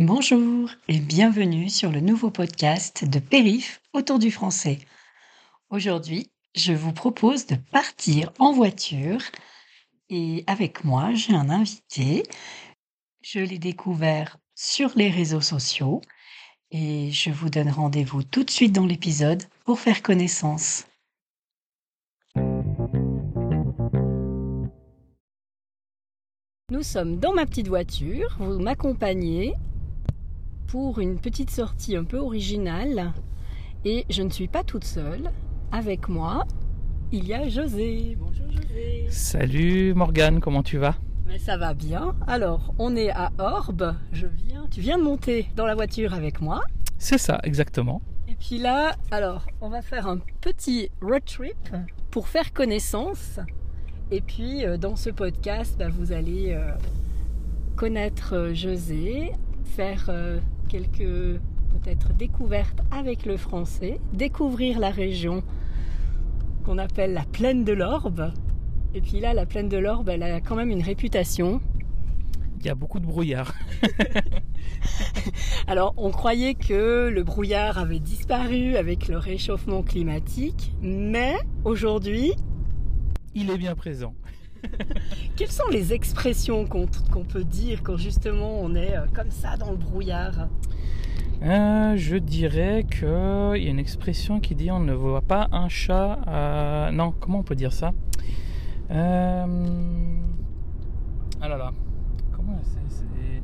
Bonjour et bienvenue sur le nouveau podcast de Périph autour du français. Aujourd'hui, je vous propose de partir en voiture et avec moi, j'ai un invité. Je l'ai découvert sur les réseaux sociaux et je vous donne rendez-vous tout de suite dans l'épisode pour faire connaissance. Nous sommes dans ma petite voiture, vous m'accompagnez pour une petite sortie un peu originale et je ne suis pas toute seule. Avec moi, il y a José. Bonjour José. Salut Morgane, comment tu vas? Mais ça va bien. Alors, on est à Orbe. Je viens, tu viens de monter dans la voiture avec moi. C'est ça, exactement. Et puis là, alors, on va faire un petit road trip pour faire connaissance. Et puis, euh, dans ce podcast, bah, vous allez euh, connaître euh, José, faire quelques peut-être découvertes avec le français, découvrir la région qu'on appelle la plaine de l'Orbe. Et puis là, la plaine de l'Orbe, elle a quand même une réputation. Il y a beaucoup de brouillard. Alors, on croyait que le brouillard avait disparu avec le réchauffement climatique, mais aujourd'hui... Il est bien présent. Quelles sont les expressions qu'on peut dire quand justement on est euh, comme ça dans le brouillard? Euh, je dirais qu'il y a une expression qui dit on ne voit pas un chat. Non, comment on peut dire ça? Euh... Ah là là. Comment c'est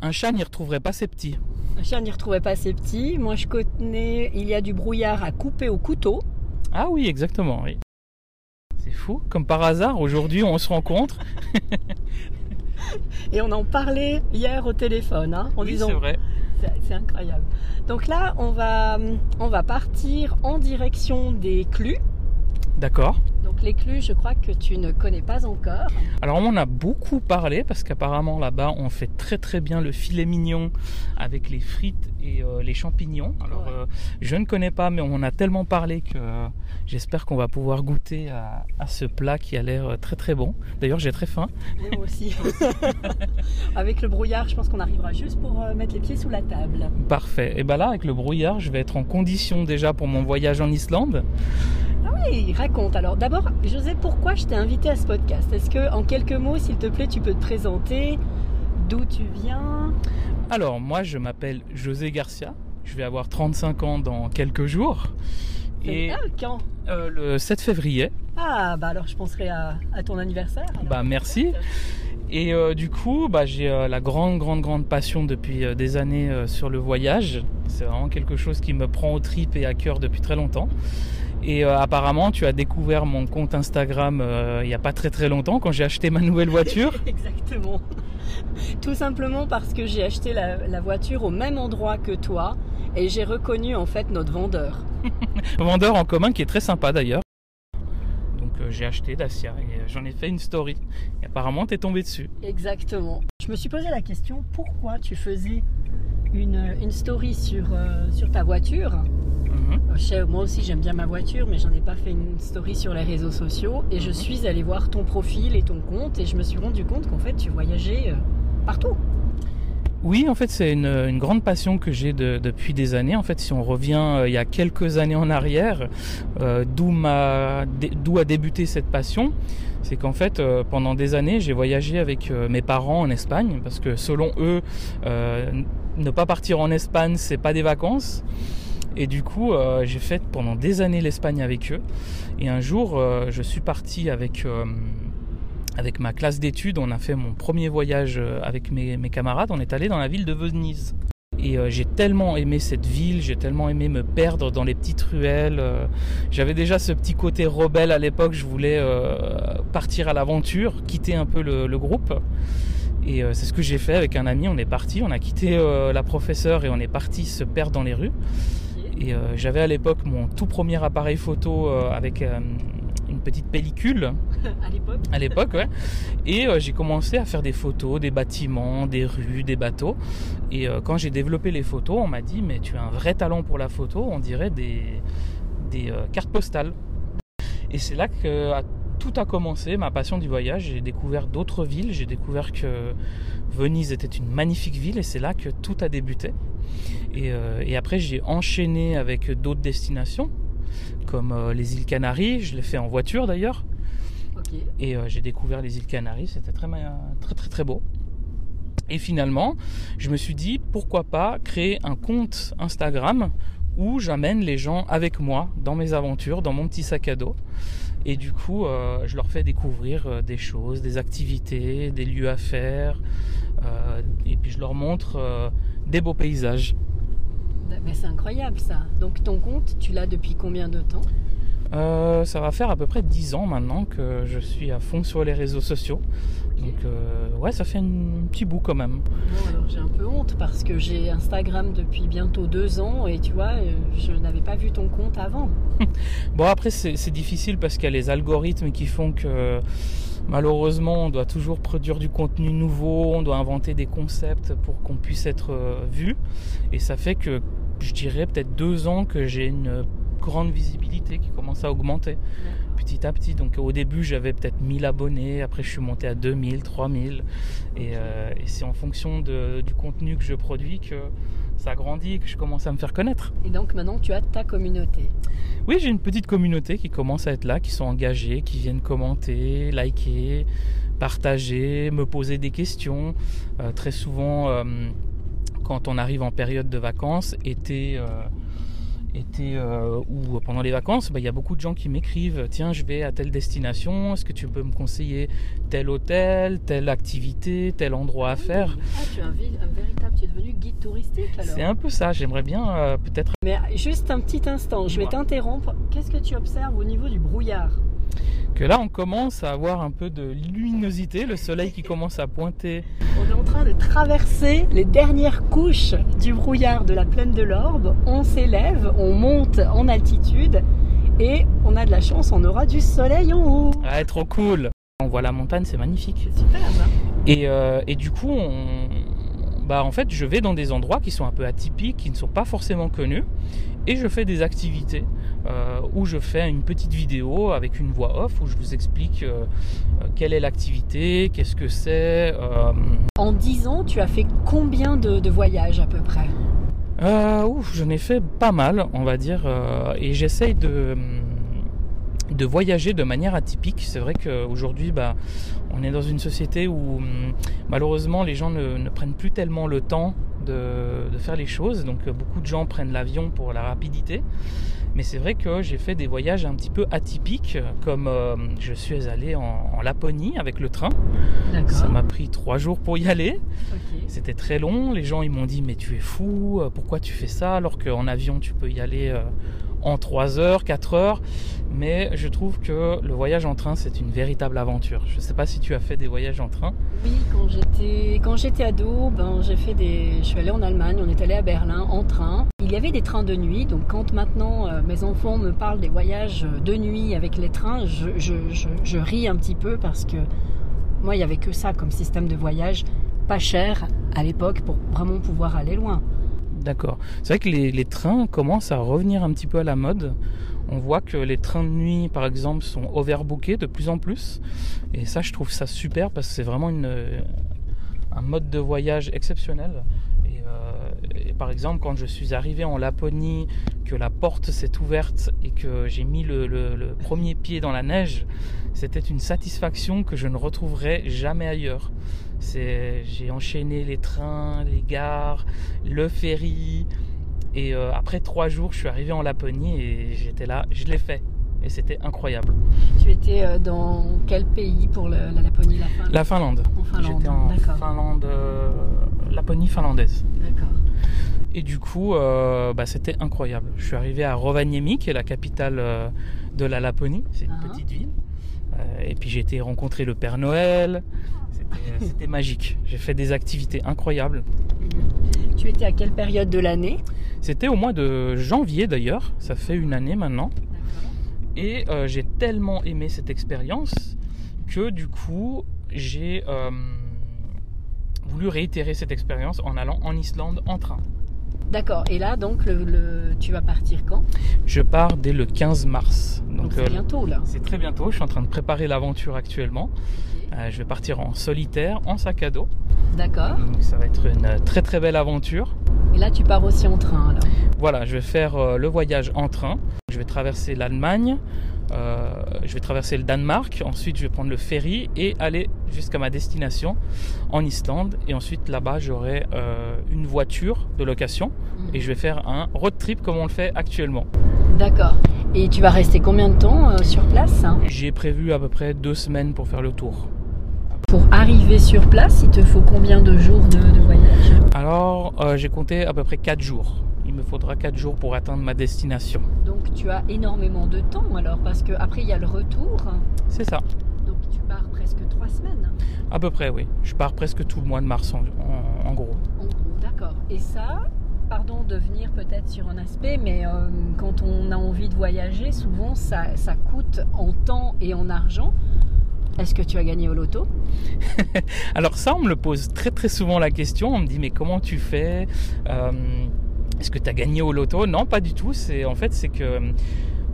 Un chat n'y retrouverait pas ses petits. Un chat n'y retrouverait pas ses petits. Moi je connais, il y a du brouillard à couper au couteau. Ah oui, exactement, oui. Fou, comme par hasard, aujourd'hui on se rencontre. Et on en parlait hier au téléphone, hein, en oui, disant. C'est vrai. C'est incroyable. Donc là, on va, on va partir en direction des Clus. D'accord. Donc les Clus, je crois que tu ne connais pas encore. Alors on en a beaucoup parlé parce qu'apparemment là-bas on fait très très bien le filet mignon avec les frites et euh, les champignons. Alors euh, je ne connais pas mais on a tellement parlé que euh, j'espère qu'on va pouvoir goûter à, ce plat qui a l'air très très bon. D'ailleurs j'ai très faim. moi aussi. avec le brouillard je pense qu'on arrivera juste pour mettre les pieds sous la table. Parfait. Et bien là avec le brouillard je vais être en condition déjà pour mon voyage en Islande. Ah oui, raconte. Alors d'abord, José, pourquoi je t'ai invité à ce podcast Est-ce que en quelques mots, s'il te plaît, tu peux te présenter D'où tu viens Alors moi, je m'appelle José Garcia. Je vais avoir 35 ans dans quelques jours. Et quand euh, Le 7 février. Ah bah alors je penserai à, ton anniversaire. Bah merci. Et euh, du coup, bah, j'ai euh, la grande, grande, grande passion depuis des années sur le voyage. C'est vraiment quelque chose qui me prend au trip et à cœur depuis très longtemps. Et euh, apparemment, tu as découvert mon compte Instagram euh, il n'y a pas très très longtemps quand j'ai acheté ma nouvelle voiture. Exactement. Tout simplement parce que j'ai acheté la, voiture au même endroit que toi et j'ai reconnu en fait notre vendeur. vendeur en commun qui est très sympa d'ailleurs. Donc euh, j'ai acheté Dacia et j'en ai fait une story. Et apparemment, tu es tombé dessus. Exactement. Je me suis posé la question pourquoi tu faisais une, une story sur, sur ta voiture? Mhm. moi aussi j'aime bien ma voiture, mais j'en ai pas fait une story sur les réseaux sociaux. Et je mhm. suis allée voir ton profil et ton compte et je me suis rendu compte qu'en fait tu voyageais euh, partout. Oui, en fait, c'est une, grande passion que j'ai depuis des années. En fait, si on revient euh, il y a quelques années en arrière, euh, d'où a débuté cette passion, c'est qu'en fait, pendant des années, j'ai voyagé avec mes parents en Espagne, parce que selon eux, ne pas partir en Espagne, c'est pas des vacances. Et du coup, euh, j'ai fait pendant des années l'Espagne avec eux. Et un jour, euh, je suis parti avec, euh, avec ma classe d'études. On a fait mon premier voyage avec mes, camarades. On est allé dans la ville de Venise. Et j'ai tellement aimé cette ville, j'ai tellement aimé me perdre dans les petites ruelles. J'avais déjà ce petit côté rebelle à l'époque, je voulais partir à l'aventure, quitter un peu le, le groupe. Et c'est ce que j'ai fait avec un ami, on est parti, on a quitté la professeure et on est parti se perdre dans les rues. Et euh, j'avais à l'époque mon tout premier appareil photo euh, avec euh, une petite pellicule. à l'époque À l'époque, ouais. Et j'ai commencé à faire des photos, des bâtiments, des rues, des bateaux. Et quand j'ai développé les photos, on m'a dit Mais tu as un vrai talent pour la photo, on dirait des, des cartes postales. Et c'est là que tout a commencé, ma passion du voyage. J'ai découvert d'autres villes. J'ai découvert que Venise était une magnifique ville et c'est là que tout a débuté. Et, euh, et après, j'ai enchaîné avec d'autres destinations, comme euh, les îles Canaries. Je l'ai fait en voiture d'ailleurs. Et euh, j'ai découvert les îles Canaries. C'était très, très, très, très beau. Et finalement, je me suis dit pourquoi pas créer un compte Instagram où j'amène les gens avec moi dans mes aventures, dans mon petit sac à dos. Et du coup, euh, je leur fais découvrir euh, des choses, des activités, des lieux à faire. euh, et puis je leur montre euh, des beaux paysages. Mais c'est incroyable ça. Donc ton compte, tu l'as depuis combien de temps? Euh, ça va faire à peu près 10 ans maintenant que je suis à fond sur les réseaux sociaux. Donc euh, ouais, ça fait un petit bout quand même. Bon, alors j'ai un peu honte parce que j'ai Instagram depuis bientôt deux ans et tu vois, euh, je n'avais pas vu ton compte avant. Bon après c'est c'est difficile parce qu'il y a les algorithmes qui font que malheureusement on doit toujours produire du contenu nouveau, on doit inventer des concepts pour qu'on puisse être euh, vu. Et ça fait que je dirais peut-être deux ans que j'ai une grande visibilité qui commence à augmenter petit à petit. Donc au début j'avais peut-être 1000 abonnés, après je suis monté à 2000, 3000. Et, euh, et c'est en fonction de- du contenu que je produis que ça grandit et que je commence à me faire connaître. Et donc maintenant tu as ta communauté. Oui, j'ai une petite communauté qui commence à être là, qui sont engagés, qui viennent commenter, liker, partager, me poser des questions. Euh, très souvent, euh, quand on arrive en période de vacances, été, été euh, ou pendant les vacances, bah, il y a beaucoup de gens qui m'écrivent Tiens, je vais à telle destination, est-ce que tu peux me conseiller tel hôtel, telle activité, tel endroit à faire? Ah, tu es un, un véritable, tu es devenu guide touristique alors. C'est un peu ça, j'aimerais bien euh, peut-être Mais juste un petit instant, je vais t'interrompre. Qu'est-ce que tu observes au niveau du brouillard? Que là on commence à avoir un peu de luminosité, le soleil qui commence à pointer. On est en train de traverser les dernières couches du brouillard de la plaine de l'Orbe. On s'élève, on monte en altitude et on a de la chance, on aura du soleil en haut. Ah, trop cool On voit la montagne, c'est magnifique. C'est super, hein Et, euh, et du coup, on... bah, en fait, je vais dans des endroits qui sont un peu atypiques, qui ne sont pas forcément connus, et je fais des activités euh, où je fais une petite vidéo avec une voix off où je vous explique euh, euh, quelle est l'activité, qu'est-ce que c'est. euh, En 10 ans, tu as fait combien de, de voyages à peu près? Ouf, j'en ai fait pas mal, on va dire, et j'essaye de, de voyager de manière atypique. C'est vrai qu'aujourd'hui, bah, on est dans une société où hum, malheureusement les gens ne, ne prennent plus tellement le temps de, de faire les choses. Donc euh, beaucoup de gens prennent l'avion pour la rapidité. Mais c'est vrai que j'ai fait des voyages un petit peu atypiques, comme euh, je suis allé en, en Laponie avec le train. Ça m'a pris trois jours pour y aller. C'était très long. Les gens ils m'ont dit mais tu es fou, euh, pourquoi tu fais ça alors qu'en avion tu peux y aller euh, en 3 heures, 4 heures. Mais je trouve que le voyage en train c'est une véritable aventure. Je ne sais pas si tu as fait des voyages en train. Oui, quand j'étais quand j'étais ado, ben j'ai fait des je suis allée en Allemagne, on est allé à Berlin en train. Il y avait des trains de nuit, donc quand maintenant euh, mes enfants me parlent des voyages de nuit avec les trains, je, je, je, je ris un petit peu parce que moi il y avait que ça comme système de voyage, pas cher à l'époque pour vraiment pouvoir aller loin. D'accord. C'est vrai que les, trains commencent à revenir un petit peu à la mode. On voit que les trains de nuit, par exemple, sont overbookés de plus en plus. Et ça, je trouve ça super parce que c'est vraiment un mode de voyage exceptionnel. Euh, par exemple, quand je suis arrivé en Laponie, que la porte s'est ouverte et que j'ai mis le, le- le premier pied dans la neige, c'était une satisfaction que je ne retrouverai jamais ailleurs. C'est, j'ai enchaîné les trains, les gares, le ferry. Et euh, après trois jours, je suis arrivé en Laponie et j'étais là, je l'ai fait. Et c'était incroyable. Tu étais euh, dans quel pays pour le- la Laponie, la Finlande? La Finlande. En Finlande, J'étais en. Finlande, euh, Laponie finlandaise. D'accord. Et du coup, euh, bah, c'était incroyable. Je suis arrivé à Rovaniemi, qui est la capitale de la Laponie. C'est une Ah. petite ville. Et puis j'ai été rencontrer le Père Noël. C'était- C'était magique. J'ai fait des activités incroyables. Tu étais à quelle période de l'année C'était au mois de janvier d'ailleurs. Ça fait une année maintenant. Et euh, j'ai tellement aimé cette expérience que du coup, j'ai euh, voulu réitérer cette expérience en allant en Islande en train. D'accord. Et là, donc, le, le- tu vas partir quand Je pars dès le 15 mars. Donc, c'est euh, bientôt là. c'est très bientôt. Je suis en train de préparer l'aventure actuellement. Euh, je vais partir en solitaire, en sac à dos. D'accord. Donc ça va être une euh, très très belle aventure. Et là, tu pars aussi en train alors. Voilà, je vais faire euh, le voyage en train. Je vais traverser l'Allemagne, euh, je vais traverser le Danemark, ensuite je vais prendre le ferry et aller jusqu'à ma destination en Islande. Et ensuite là-bas j'aurai une voiture de location et je vais faire un road trip comme on le fait actuellement. D'accord. Et tu vas rester combien de temps sur place hein? J'ai prévu à peu près deux semaines pour faire le tour. Pour arriver sur place, il te faut combien de jours de, de voyage? Alors euh, j'ai compté à peu près quatre jours. Il me faudra quatre jours pour atteindre ma destination. Donc tu as énormément de temps alors parce que après il y a le retour. C'est ça, Donc tu pars presque trois semaines. à peu près oui. Je pars presque tout le mois de mars en- en- en gros. En gros, d'accord. Et ça, pardon de venir peut-être sur un aspect, mais euh, quand on a envie de voyager, souvent ça, ça coûte en temps et en argent. Est-ce que tu as gagné au loto Alors ça, on me le pose très très souvent la question. On me dit mais comment tu fais Euh, Est-ce que tu as gagné au loto? Non, pas du tout. C'est en fait c'est que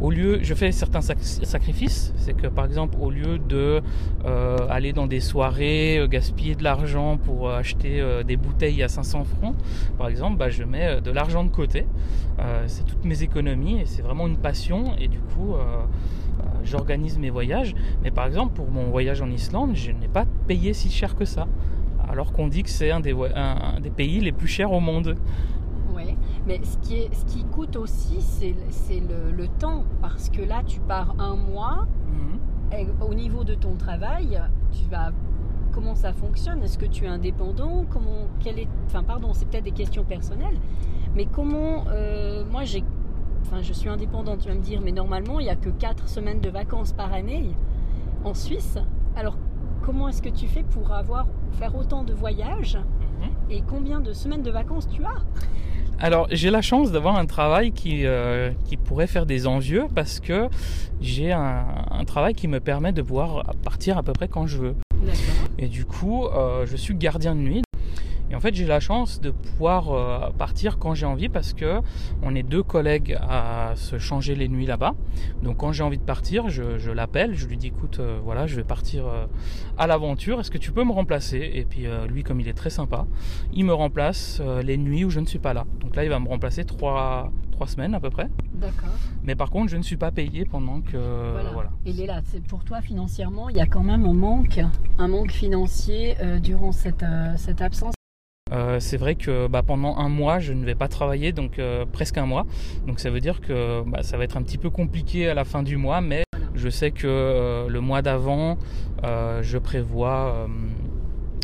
au lieu, je fais certains sac- sacrifices. C'est que par exemple, au lieu de euh, aller dans des soirées, euh, gaspiller de l'argent pour acheter des bouteilles à 500 francs, par exemple, bah, je mets de l'argent de côté. C'est toutes mes économies et c'est vraiment une passion. Et du coup, j'organise mes voyages. Mais par exemple, pour mon voyage en Islande, je n'ai pas payé si cher que ça. Alors qu'on dit que c'est un des, voy- un- un des pays les plus chers au monde. Oui. Mais ce qui, est, ce qui coûte aussi, c'est le, le temps. Parce que là, tu pars un mois. Et au niveau de ton travail, tu vas. Comment ça fonctionne? Est-ce que tu es indépendant? Comment quel est Enfin, pardon, c'est peut-être des questions personnelles. Mais comment euh, Moi, j'ai. Enfin, je suis indépendante. Tu vas me dire, mais normalement, il n'y a que 4 semaines de vacances par année en Suisse. Alors, comment est-ce que tu fais pour avoir faire autant de voyages Mhm. et combien de semaines de vacances tu as? Alors, j'ai la chance d'avoir un travail qui, euh, qui pourrait faire des envieux parce que j'ai un, un travail qui me permet de pouvoir partir à peu près quand je veux. D'accord. Et du coup, euh, je suis gardien de nuit. Et en fait, j'ai la chance de pouvoir euh, partir quand j'ai envie parce que on est deux collègues à se changer les nuits là-bas. Donc, quand j'ai envie de partir, je, je l'appelle, je lui dis écoute, euh, voilà, je vais partir euh, à l'aventure. Est-ce que tu peux me remplacer? Et puis, euh, lui, comme il est très sympa, il me remplace les nuits où je ne suis pas là. Donc là, il va me remplacer trois, trois semaines à peu près. D'accord. Mais par contre, je ne suis pas payé pendant que Voilà. voilà. Il est là. C'est pour toi financièrement, il y a quand même un manque, un manque financier euh, durant cette, euh, cette absence. Euh, c'est vrai que bah, pendant un mois, je ne vais pas travailler, donc euh, presque un mois. Donc ça veut dire que bah, ça va être un petit peu compliqué à la fin du mois, mais je sais que euh, le mois d'avant, je prévois,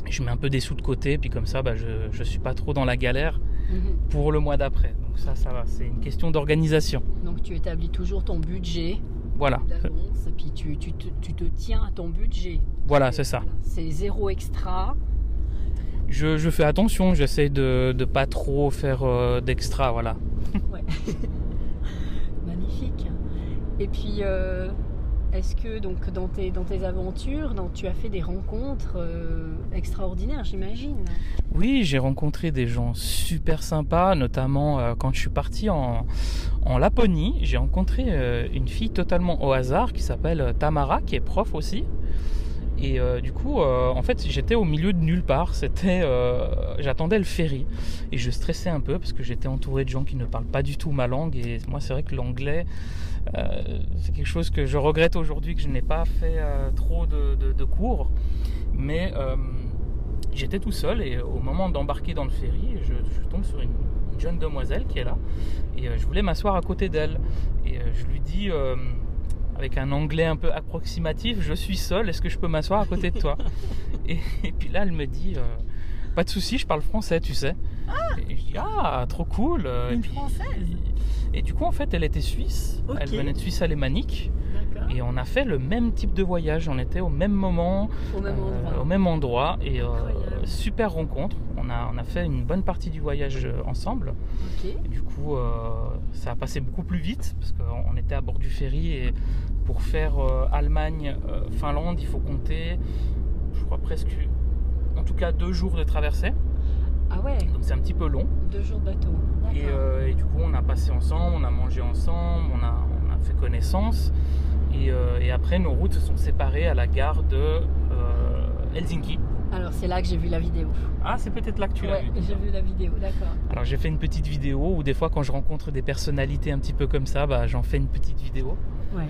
je mets un peu des sous de côté, puis comme ça, bah, je ne suis pas trop dans la galère pour le mois d'après. Donc ça, ça va, c'est une question d'organisation. Donc tu établis toujours ton budget Voilà, d'avance et puis tu, tu te, tu te tiens à ton budget. voilà, c'est ça. C'est zéro extra. Je, je fais attention, j'essaie de ne pas trop faire euh, d'extra, voilà. Ouais. Magnifique. Et puis, euh, est-ce que donc dans tes, dans tes aventures, dans- tu as fait des rencontres euh, extraordinaires, j'imagine? Oui, j'ai rencontré des gens super sympas, notamment quand je suis parti en, en Laponie. J'ai rencontré une fille totalement au hasard qui s'appelle Tamara, qui est prof aussi. Et euh, du coup, euh, en fait, j'étais au milieu de nulle part. C'était, euh, j'attendais le ferry et je stressais un peu parce que j'étais entouré de gens qui ne parlent pas du tout ma langue. Et moi, c'est vrai que l'anglais, c'est quelque chose que je regrette aujourd'hui que je n'ai pas fait trop de, cours. Mais j'étais tout seul et au moment d'embarquer dans le ferry, je, tombe sur une, une jeune demoiselle qui est là et je voulais m'asseoir à côté d'elle. Et je lui dis, avec un anglais un peu approximatif, je suis seul, est-ce que je peux m'asseoir à côté de toi et, et puis là, elle me dit, euh, pas de souci, je parle français, tu sais. Et je dis, ah, trop cool. euh, et Une puis- Française Et du coup, en fait, elle était suisse. Elle venait de Suisse alémanique. Et on a fait le même type de voyage. On était au même moment, Au même euh, endroit. au même endroit. Et euh, super rencontre. On a, on a fait une bonne partie du voyage euh, ensemble. Et du coup, ça a passé beaucoup plus vite parce qu'on était à bord du ferry. Et pour faire Allemagne-Finlande, il faut compter, je crois presque, en tout cas deux jours de traversée. Ah ouais Donc c'est un petit peu long. Deux jours de bateau. Et, euh, du coup, on a passé ensemble, on a mangé ensemble, on a, on a fait connaissance. Et, euh, et après, nos routes se sont séparées à la gare de euh, Helsinki. Alors c'est là que j'ai vu la vidéo. Ah, c'est peut-être là que tu l'as ouais, vu. j'ai vu la vidéo, d'accord. Alors j'ai fait une petite vidéo où des fois quand je rencontre des personnalités un petit peu comme ça, bah, j'en fais une petite vidéo. Ouais.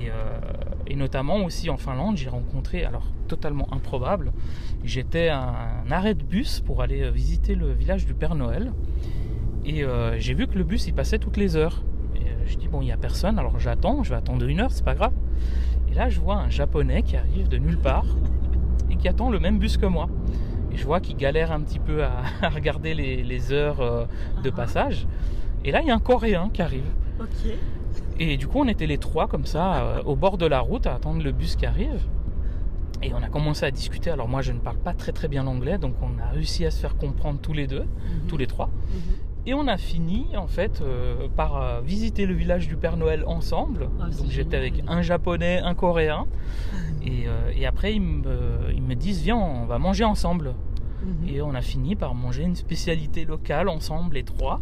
Et, euh, et notamment aussi en Finlande, j'ai rencontré, alors totalement improbable, j'étais à un arrêt de bus pour aller visiter le village du Père Noël. Et euh, j'ai vu que le bus il passait toutes les heures. Je dis bon il n'y a personne, alors j'attends, je vais attendre une heure, c'est pas grave. Et là je vois un japonais qui arrive de nulle part et qui attend le même bus que moi. Et je vois qu'il galère un petit peu à, à regarder les, les heures euh, de Ah. passage. Et là il y a un coréen qui arrive. Ok. Et du coup, on était les trois comme ça, euh, au bord de la route, à attendre le bus qui arrive. Et on a commencé à discuter. Alors moi, je ne parle pas très très bien l'anglais, donc on a réussi à se faire comprendre tous les deux, tous les trois. Mhm. Et on a fini en fait euh, par euh, visiter le village du Père Noël ensemble. Ah, donc j'étais avec un japonais, un coréen. Et, euh, et après, ils me, ils me disent viens, on va manger ensemble. Mhm. Et on a fini par manger une spécialité locale ensemble, les trois.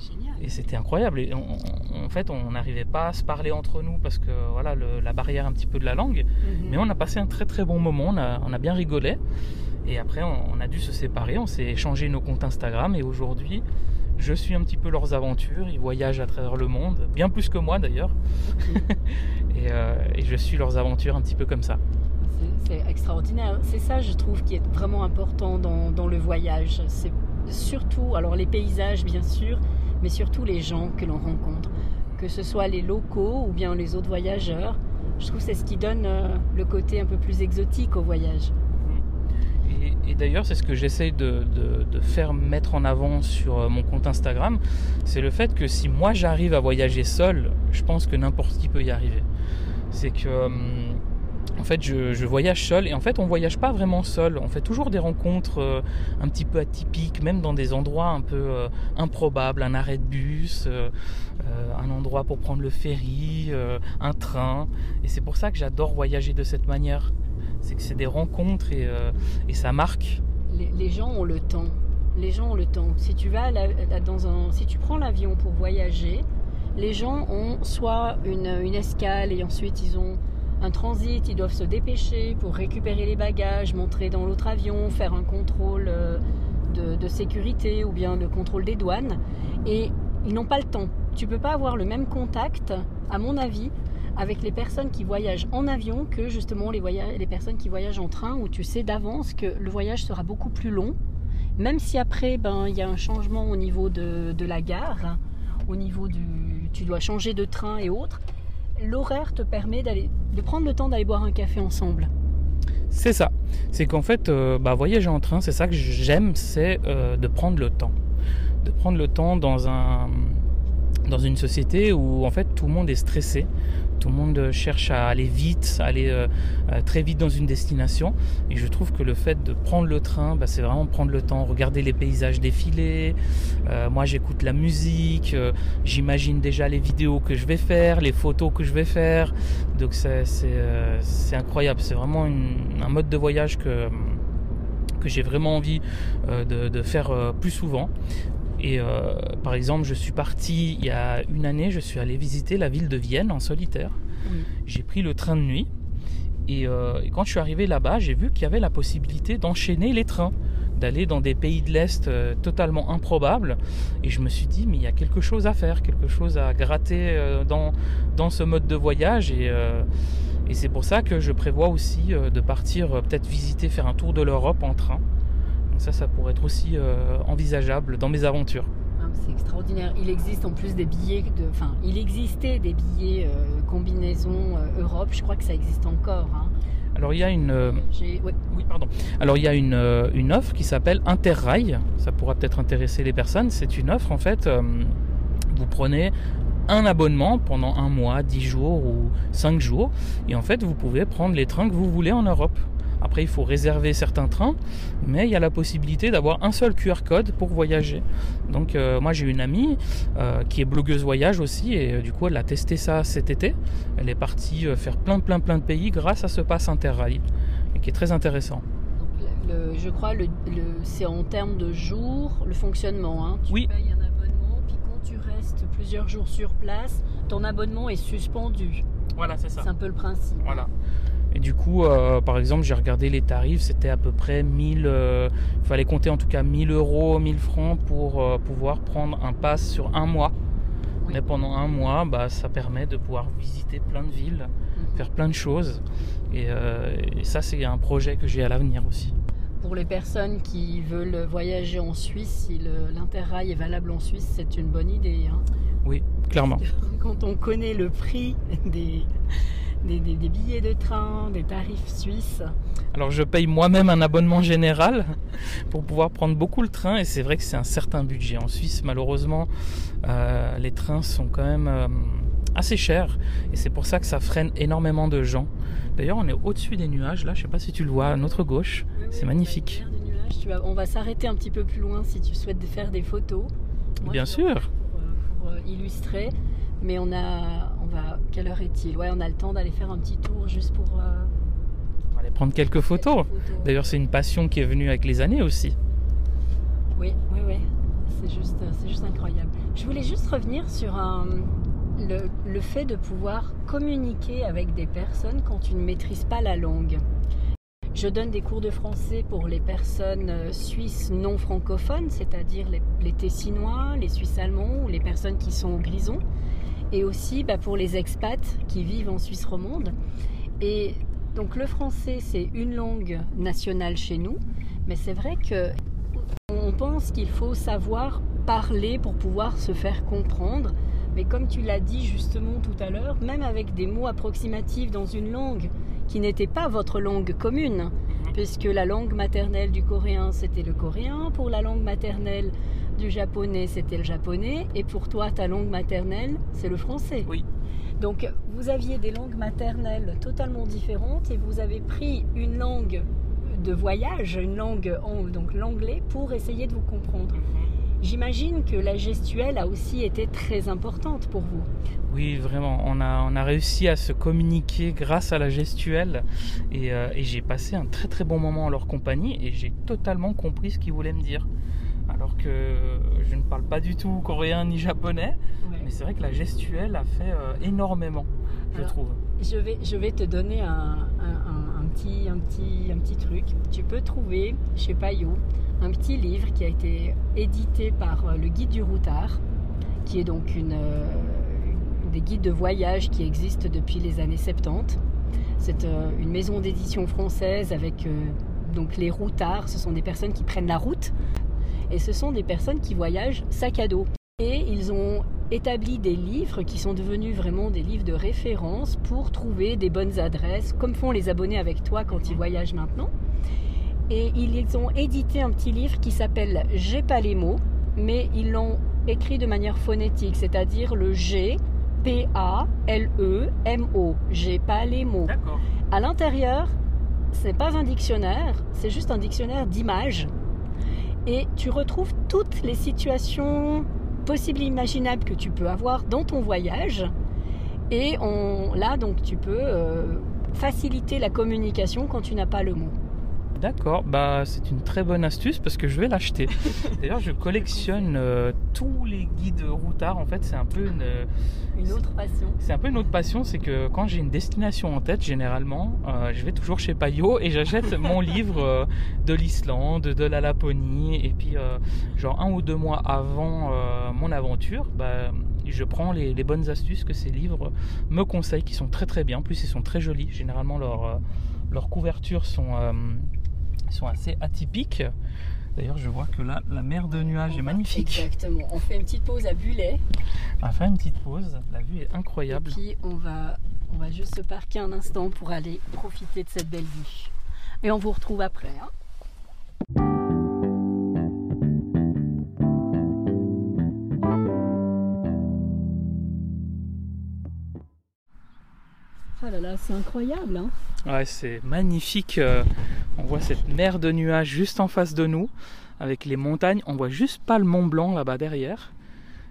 Génial. Et c'était incroyable. Et on- on- en fait, on n'arrivait pas à se parler entre nous parce que voilà le- la barrière un petit peu de la langue. Mhm. Mais on a passé un très très bon moment. On a, on a bien rigolé. Et après, on, on a dû se séparer. On s'est échangé nos comptes Instagram. Et aujourd'hui, je suis un petit peu leurs aventures. Ils voyagent à travers le monde, bien plus que moi d'ailleurs. et, euh, et je suis leurs aventures un petit peu comme ça. C'est extraordinaire. C'est ça, je trouve, qui est vraiment important dans, dans le voyage. C'est surtout, alors les paysages, bien sûr, mais surtout les gens que l'on rencontre. Que ce soit les locaux ou bien les autres voyageurs. Je trouve c'est ce qui donne euh, le côté un peu plus exotique au voyage. Et, d'ailleurs, c'est ce que j'essaye de, faire mettre en avant sur euh, mon compte Instagram, c'est le fait que si moi j'arrive à voyager seul, je pense que n'importe qui peut y arriver. C'est que, hum, en fait, je, voyage seul et en fait, on voyage pas vraiment seul. On fait toujours des rencontres euh, un petit peu atypiques, même dans des endroits un peu euh, improbables, un arrêt de bus, euh, euh, un endroit pour prendre le ferry, euh, un train. Et c'est pour ça que j'adore voyager de cette manière. C'est que c'est des rencontres et, euh, ça marque. Les, gens ont le temps. Les gens ont le temps. Si tu vas dans un, si tu prends l'avion pour voyager, les gens ont soit une, une escale et ensuite ils ont un transit, ils doivent se dépêcher pour récupérer les bagages, montrer dans l'autre avion, faire un contrôle euh, de, de sécurité ou bien le contrôle des douanes. Et ils n'ont pas le temps. Tu peux pas avoir le même contact, à mon avis, avec les personnes qui voyagent en avion que justement les, les personnes qui voyagent en train où tu sais d'avance que le voyage sera beaucoup plus long. Même si après, ben, il y a un changement au niveau de, de la gare, au niveau du... Tu dois changer de train et autres. L'horaire te permet de prendre le temps d'aller boire un café ensemble. C'est ça. C'est qu'en fait, euh, bah, voyager en train, c'est ça que j'aime, c'est euh, de prendre le temps. De prendre le temps dans, un, dans une société où en fait tout le monde est stressé. Tout le monde cherche à aller vite, aller euh, euh, très vite dans une destination. Et je trouve que le fait de prendre le train, bah, c'est vraiment prendre le temps, regarder les paysages défiler. Euh, moi, j'écoute la musique, j'imagine déjà les vidéos que je vais faire, les photos que je vais faire. Donc c'est incroyable. C'est vraiment un mode de voyage que, que j'ai vraiment envie de, faire plus souvent. Et euh, par exemple, je suis parti il y a une année, je suis allé visiter la ville de Vienne en solitaire. Oui. J'ai pris le train de nuit. Et, euh, et quand je suis arrivé là-bas, j'ai vu qu'il y avait la possibilité d'enchaîner les trains, d'aller dans des pays de l'Est euh, totalement improbables. Et je me suis dit, mais il y a quelque chose à faire, quelque chose à gratter dans, dans ce mode de voyage. Et, et c'est pour ça que je prévois aussi de partir peut-être visiter, faire un tour de l'Europe en train. Donc ça, ça pourrait être aussi euh, envisageable dans mes aventures. Ah, C'est extraordinaire. Il existe en plus des billets de. Enfin, il existait des billets euh, combinaison euh, Europe. Je crois que ça existe encore. hein. Alors il y a une... euh, ouais. Oui, pardon. Alors il y a une, euh, une offre qui s'appelle Interrail. Ça pourra peut-être intéresser les personnes. C'est une offre en fait. vous prenez un abonnement pendant un mois, 10 jours ou 5 jours. Et en fait, vous pouvez prendre les trains que vous voulez en Europe. Après, il faut réserver certains trains, mais il y a la possibilité d'avoir un seul QR code pour voyager. Donc, euh, moi, j'ai une amie euh, qui est blogueuse voyage aussi, et euh, du coup, elle a testé ça cet été. Elle est partie faire plein, plein, plein de pays grâce à ce pass Interrail, et qui est très intéressant. Donc, le- je crois, le, le- c'est en termes de jours, le fonctionnement. hein. Tu Oui. payes un abonnement, puis quand tu restes plusieurs jours sur place, ton abonnement est suspendu. Voilà, c'est ça. C'est un peu le principe. Voilà. Et du coup, euh, par exemple, j'ai regardé les tarifs, c'était à peu près 1000. euh, Il fallait compter en tout cas 1000 euros, 1000 francs pour euh, pouvoir prendre un pass sur un mois. Oui. Mais pendant un mois, bah, ça permet de pouvoir visiter plein de villes, Mhm. faire plein de choses. Et, et ça, c'est un projet que j'ai à l'avenir aussi. Pour les personnes qui veulent voyager en Suisse, si l'interrail est valable en Suisse, c'est une bonne idée. hein. Oui, clairement. Quand on connaît le prix des, des, des- des billets de train, des tarifs suisses, Alors je paye moi-même un abonnement général pour pouvoir prendre beaucoup le train et c'est vrai que c'est un certain budget. En Suisse malheureusement euh, les trains sont quand même euh, assez chers et c'est pour ça que ça freine énormément de gens. D'ailleurs on est au-dessus des nuages là, je sais pas si tu le vois à notre gauche. Oui, C'est magnifique. vers des nuages. Tu vas- on va s'arrêter un petit peu plus loin si tu souhaites faire des photos. Moi, Bien sûr. Pour, euh, pour, illustrer. Mais on a, va, quelle heure est-il? Ouais, on a le temps d'aller faire un petit tour juste pour euh, On va aller prendre quelques photos. photos. D'ailleurs c'est une passion qui est venue avec les années aussi. Oui, oui, oui. C'est juste, c'est juste incroyable. Je voulais juste revenir sur un- le, le fait de pouvoir communiquer avec des personnes quand tu ne maîtrises pas la langue. Je donne des cours de français pour les personnes euh, suisses non francophones, c'est-à-dire les, les Tessinois, les Suisses allemands ou les personnes qui sont au Grison, et aussi bah, pour les expats qui vivent en Suisse romande. Et donc le français, c'est une langue nationale chez nous, mais c'est vrai que on pense qu'il faut savoir parler pour pouvoir se faire comprendre. Mais comme tu l'as dit justement tout à l'heure, même avec des mots approximatifs dans une langue qui n'était pas votre langue commune, puisque la langue maternelle du coréen c'était le coréen, pour la langue maternelle du japonais c'était le japonais, et pour toi ta langue maternelle c'est le français. Oui. Donc vous aviez des langues maternelles totalement différentes et vous avez pris une langue de voyage, une langue, en- donc l'anglais, pour essayer de vous comprendre. J'imagine que la gestuelle a aussi été très importante pour vous. Oui, vraiment. On a, on a réussi à se communiquer grâce à la gestuelle et, euh, et j'ai passé un très très bon moment en leur compagnie et j'ai totalement compris ce qu'ils voulaient me dire. Alors que je ne parle pas du tout coréen ni japonais, mais c'est vrai que la gestuelle a fait euh, énormément, je Alors, trouve. Je vais, je vais te donner un, un- un- un petit, un, petit, un petit truc. Tu peux trouver chez Payot un petit livre qui a été édité par euh, le guide du routard, qui est donc une, euh, des guides de voyage qui existent depuis les années 70. C'est euh, une maison d'édition française avec euh, donc les routards. Ce sont des personnes qui prennent la route et ce sont des personnes qui voyagent sac à dos. Et ils ont établi des livres qui sont devenus vraiment des livres de référence pour trouver des bonnes adresses, comme font les abonnés avec toi quand ils voyagent maintenant. Et ils ont édité un petit livre qui s'appelle J'ai pas les mots, mais ils l'ont écrit de manière phonétique, c'est-à-dire le G, P-A-L-E-M-O. J'ai pas les mots. D'accord. À l'intérieur, ce n'est pas un dictionnaire, c'est juste un dictionnaire d'images. Et tu retrouves toutes les situations possibles et imaginables que tu peux avoir dans ton voyage. Et on, là, donc, tu peux euh, faciliter la communication quand tu n'as pas le mot. D'accord, bah c'est une très bonne astuce parce que je vais l'acheter. D'ailleurs, je collectionne euh, tous les guides routards. En fait, c'est un peu une, euh, Une autre passion. C'est un peu une autre passion, c'est que quand j'ai une destination en tête, généralement, euh, je vais toujours chez Payot et j'achète mon livre euh, de l'Islande, de la Laponie, et puis euh, genre un ou deux mois avant euh, mon aventure, bah, je prends les, les bonnes astuces que ces livres me conseillent, qui sont très très bien. En plus, ils sont très jolis. Généralement, leurs euh, leurs couvertures sont, euh, sont assez atypiques. D'ailleurs, je vois que là, la mer de nuages est magnifique. Exactement. On fait une petite pause à Bulet. On va faire une petite pause. La vue est Et incroyable. puis, on va, on va juste se parquer un instant pour aller profiter de cette belle vue. Et on vous retrouve après. hein. Oh là là, c'est incroyable. Hein Ouais, c'est magnifique. euh, On voit cette mer de nuages juste en face de nous, avec les montagnes. On voit juste pas le Mont Blanc là-bas derrière.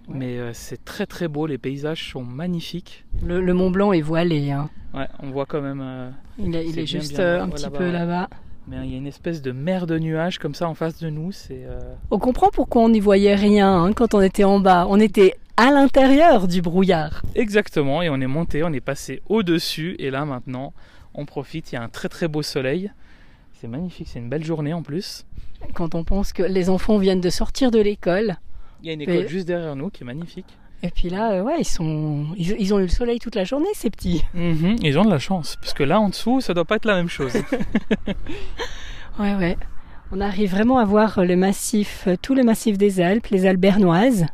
Ouais. Mais euh, c'est très très beau, les paysages sont magnifiques. le, le Mont Blanc est voilé. Hein. Ouais, on voit quand même. euh, Il, est, il C'est est bien, juste bien euh, un petit peu là-bas. Mais il y a une espèce de mer de nuages comme ça en face de nous. C'est. euh, On comprend pourquoi on n'y voyait rien hein, quand on était en bas. On était à l'intérieur du brouillard. Exactement. Et on est monté, on est passé au-dessus. Et là maintenant, on profite. Il y a un très très beau soleil. C'est magnifique. C'est une belle journée en plus. Quand on pense que les enfants viennent de sortir de l'école. Il y a une école Mais- juste derrière nous qui est magnifique. Et puis là, euh, ouais, ils sont, ils, ils ont eu le soleil toute la journée, ces petits. Mhm, Ils ont de la chance. Parce que là en dessous, ça doit pas être la même chose. Ouais, ouais. On arrive vraiment à voir le massif, euh, tout le massif des Alpes, les Alpes bernoises.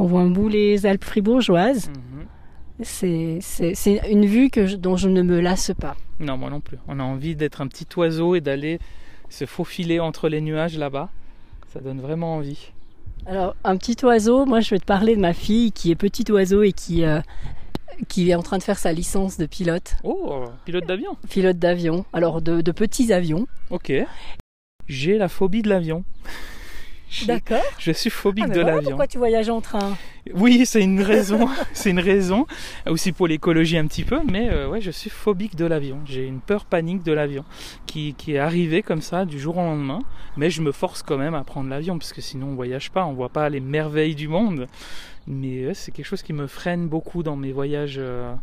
On voit un bout les Alpes fribourgeoises. Mhm. C'est, une vue que je- dont je ne me lasse pas. Non, moi non plus. On a envie d'être un petit oiseau et d'aller se faufiler entre les nuages là-bas. Ça donne vraiment envie. Alors, un petit oiseau, moi je vais te parler de ma fille qui est petit oiseau et qui, euh, qui est en train de faire sa licence de pilote, Oh, pilote d'avion. pilote d'avion, alors de, de petits avions. Ok. J'ai la phobie de l'avion. D'accord. Je suis phobique Ah, de voilà l'avion. pourquoi tu voyages en train? Oui, c'est une raison. c'est une raison. Aussi pour l'écologie un petit peu, mais euh, ouais, je suis phobique de l'avion. J'ai une peur panique de l'avion qui, qui est arrivée comme ça du jour au lendemain. Mais je me force quand même à prendre l'avion parce que sinon on voyage pas, on voit pas les merveilles du monde. Mais c'est quelque chose qui me freine beaucoup dans mes voyages euh,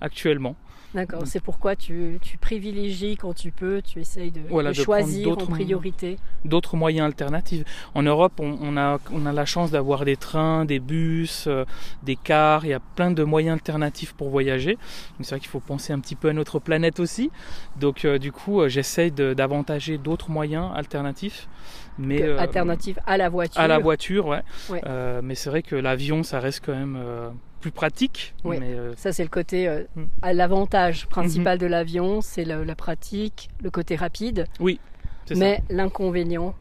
actuellement. D'accord, Donc- c'est pourquoi tu, tu privilégies quand tu peux, tu essayes de, Voilà, de de prendre choisir en d'autres priorité. d'autres moyens alternatifs. En Europe, on, on a, on a la chance d'avoir des trains, des bus, euh, des cars, il y a plein de moyens alternatifs pour voyager. C'est vrai qu'il faut penser un petit peu à notre planète aussi. Donc euh, du coup, euh, j'essaye d'avantager d'autres moyens alternatifs. Mais, euh, Alternative à la voiture. à la voiture, ouais. Ouais. Euh, mais c'est vrai que l'avion, ça reste quand même euh, plus pratique. Mais, euh, Ça, c'est le côté, euh, Mm. l'avantage Mhm. principal de l'avion, c'est la pratique, le côté rapide. c'est ça. Mais l'inconvénient,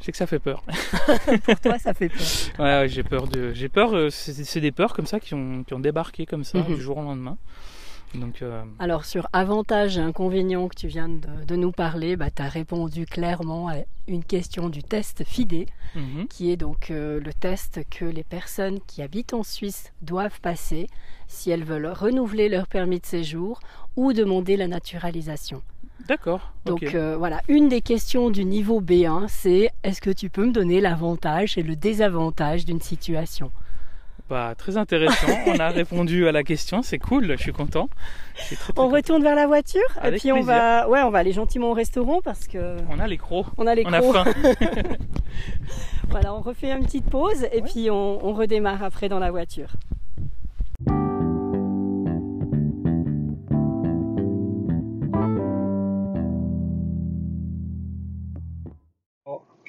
sais que ça fait peur. pour toi, ça fait peur. Ouais, ouais, j'ai peur de, j'ai peur. c'est c'est des peurs comme ça qui ont, qui ont débarqué comme ça Mhm. du jour au lendemain. Donc euh, Alors, sur avantages et inconvénients que tu viens de, de nous parler, bah, tu as répondu clairement à une question du test FIDE, mhm. qui est donc euh, le test que les personnes qui habitent en Suisse doivent passer si elles veulent renouveler leur permis de séjour ou demander la naturalisation. D'accord. Donc euh, voilà, une des questions du niveau B1, c'est est-ce que tu peux me donner l'avantage et le désavantage d'une situation? Bah, très intéressant. On a répondu à la question. C'est cool. Je suis content. Très, très On content. retourne vers la voiture et puis on va, ouais, on va aller gentiment au restaurant parce que On a les crocs. on a les On a crocs. faim. Voilà, on refait une petite pause et Ouais. puis on, on redémarre après dans la voiture.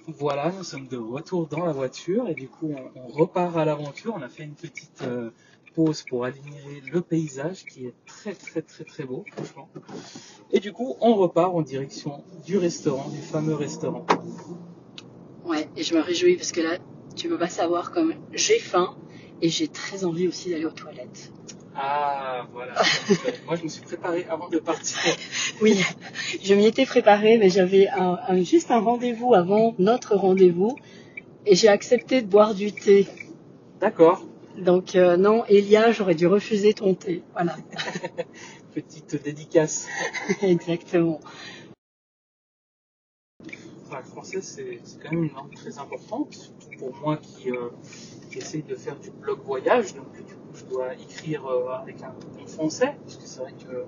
Voilà, nous sommes de retour dans la voiture et du coup on, repart à l'aventure. On a fait une petite euh, pause pour admirer le paysage qui est très très très très beau franchement. Et du coup on repart en direction du restaurant, du fameux restaurant. Ouais, et je me réjouis parce que là, tu peux pas savoir comme j'ai faim et j'ai très envie aussi d'aller aux toilettes. Ah voilà. Moi je me suis préparé avant de partir. Oui, je m'y étais préparée, mais j'avais un, un- juste un rendez-vous avant notre rendez-vous et j'ai accepté de boire du thé. D'accord. Donc euh, non, Elia, j'aurais dû refuser ton thé. Voilà, Petite dédicace. exactement. Enfin, le français, c'est quand même une langue très importante, surtout pour moi qui, euh, qui essaye de faire du blog voyage. Donc, du coup, je dois écrire euh, avec un ton français, parce que c'est vrai que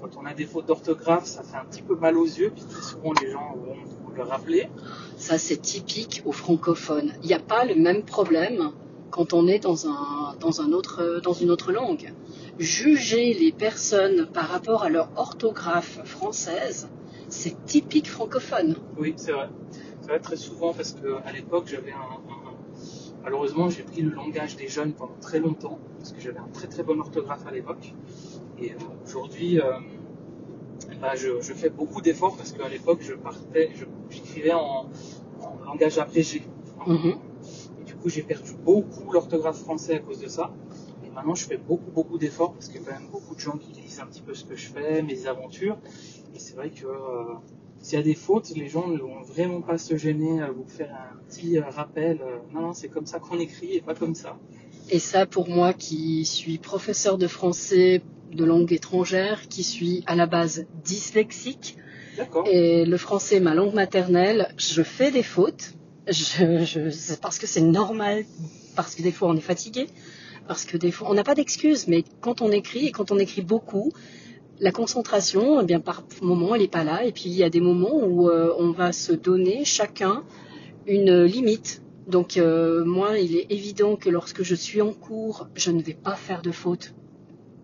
quand on a des fautes d'orthographe, ça fait un petit peu mal aux yeux, puis très souvent les gens vont le rappeler. Ça, c'est typique aux francophones. Il n'y a pas le même problème quand on est dans, un, dans, un autre, dans une autre langue. Juger les personnes par rapport à leur orthographe française, c'est typique francophone. Oui, c'est vrai. C'est vrai très souvent parce que à l'époque, j'avais un, un- Malheureusement, j'ai pris le langage des jeunes pendant très longtemps, parce que j'avais un très très bon orthographe à l'époque. Et euh, aujourd'hui, euh, bah, je, je fais beaucoup d'efforts parce qu'à l'époque, je partais, j'écrivais en, en langage abrégé. Mhm. Et du coup, j'ai perdu beaucoup l'orthographe français à cause de ça. Et maintenant, je fais beaucoup, beaucoup d'efforts parce qu'il y a quand même beaucoup de gens qui lisent un petit peu ce que je fais, mes aventures. Et c'est vrai que euh, s'il y a des fautes, les gens ne vont vraiment pas se gêner à vous faire un petit euh, rappel. euh, non, non, c'est comme ça qu'on écrit et pas comme ça. Et ça, pour moi qui suis professeur de français de langue étrangère, qui suis à la base dyslexique. Et le français est ma langue maternelle. Je fais des fautes. Je, je, c'est parce que c'est normal, parce que des fois on est fatigué, parce que des fois on n'a pas d'excuses. Mais quand on écrit et quand on écrit beaucoup, la concentration, eh bien par moment, elle n'est pas là. Et puis il y a des moments où euh, on va se donner chacun une limite. Donc euh, moi, il est évident que lorsque je suis en cours, je ne vais pas faire de fautes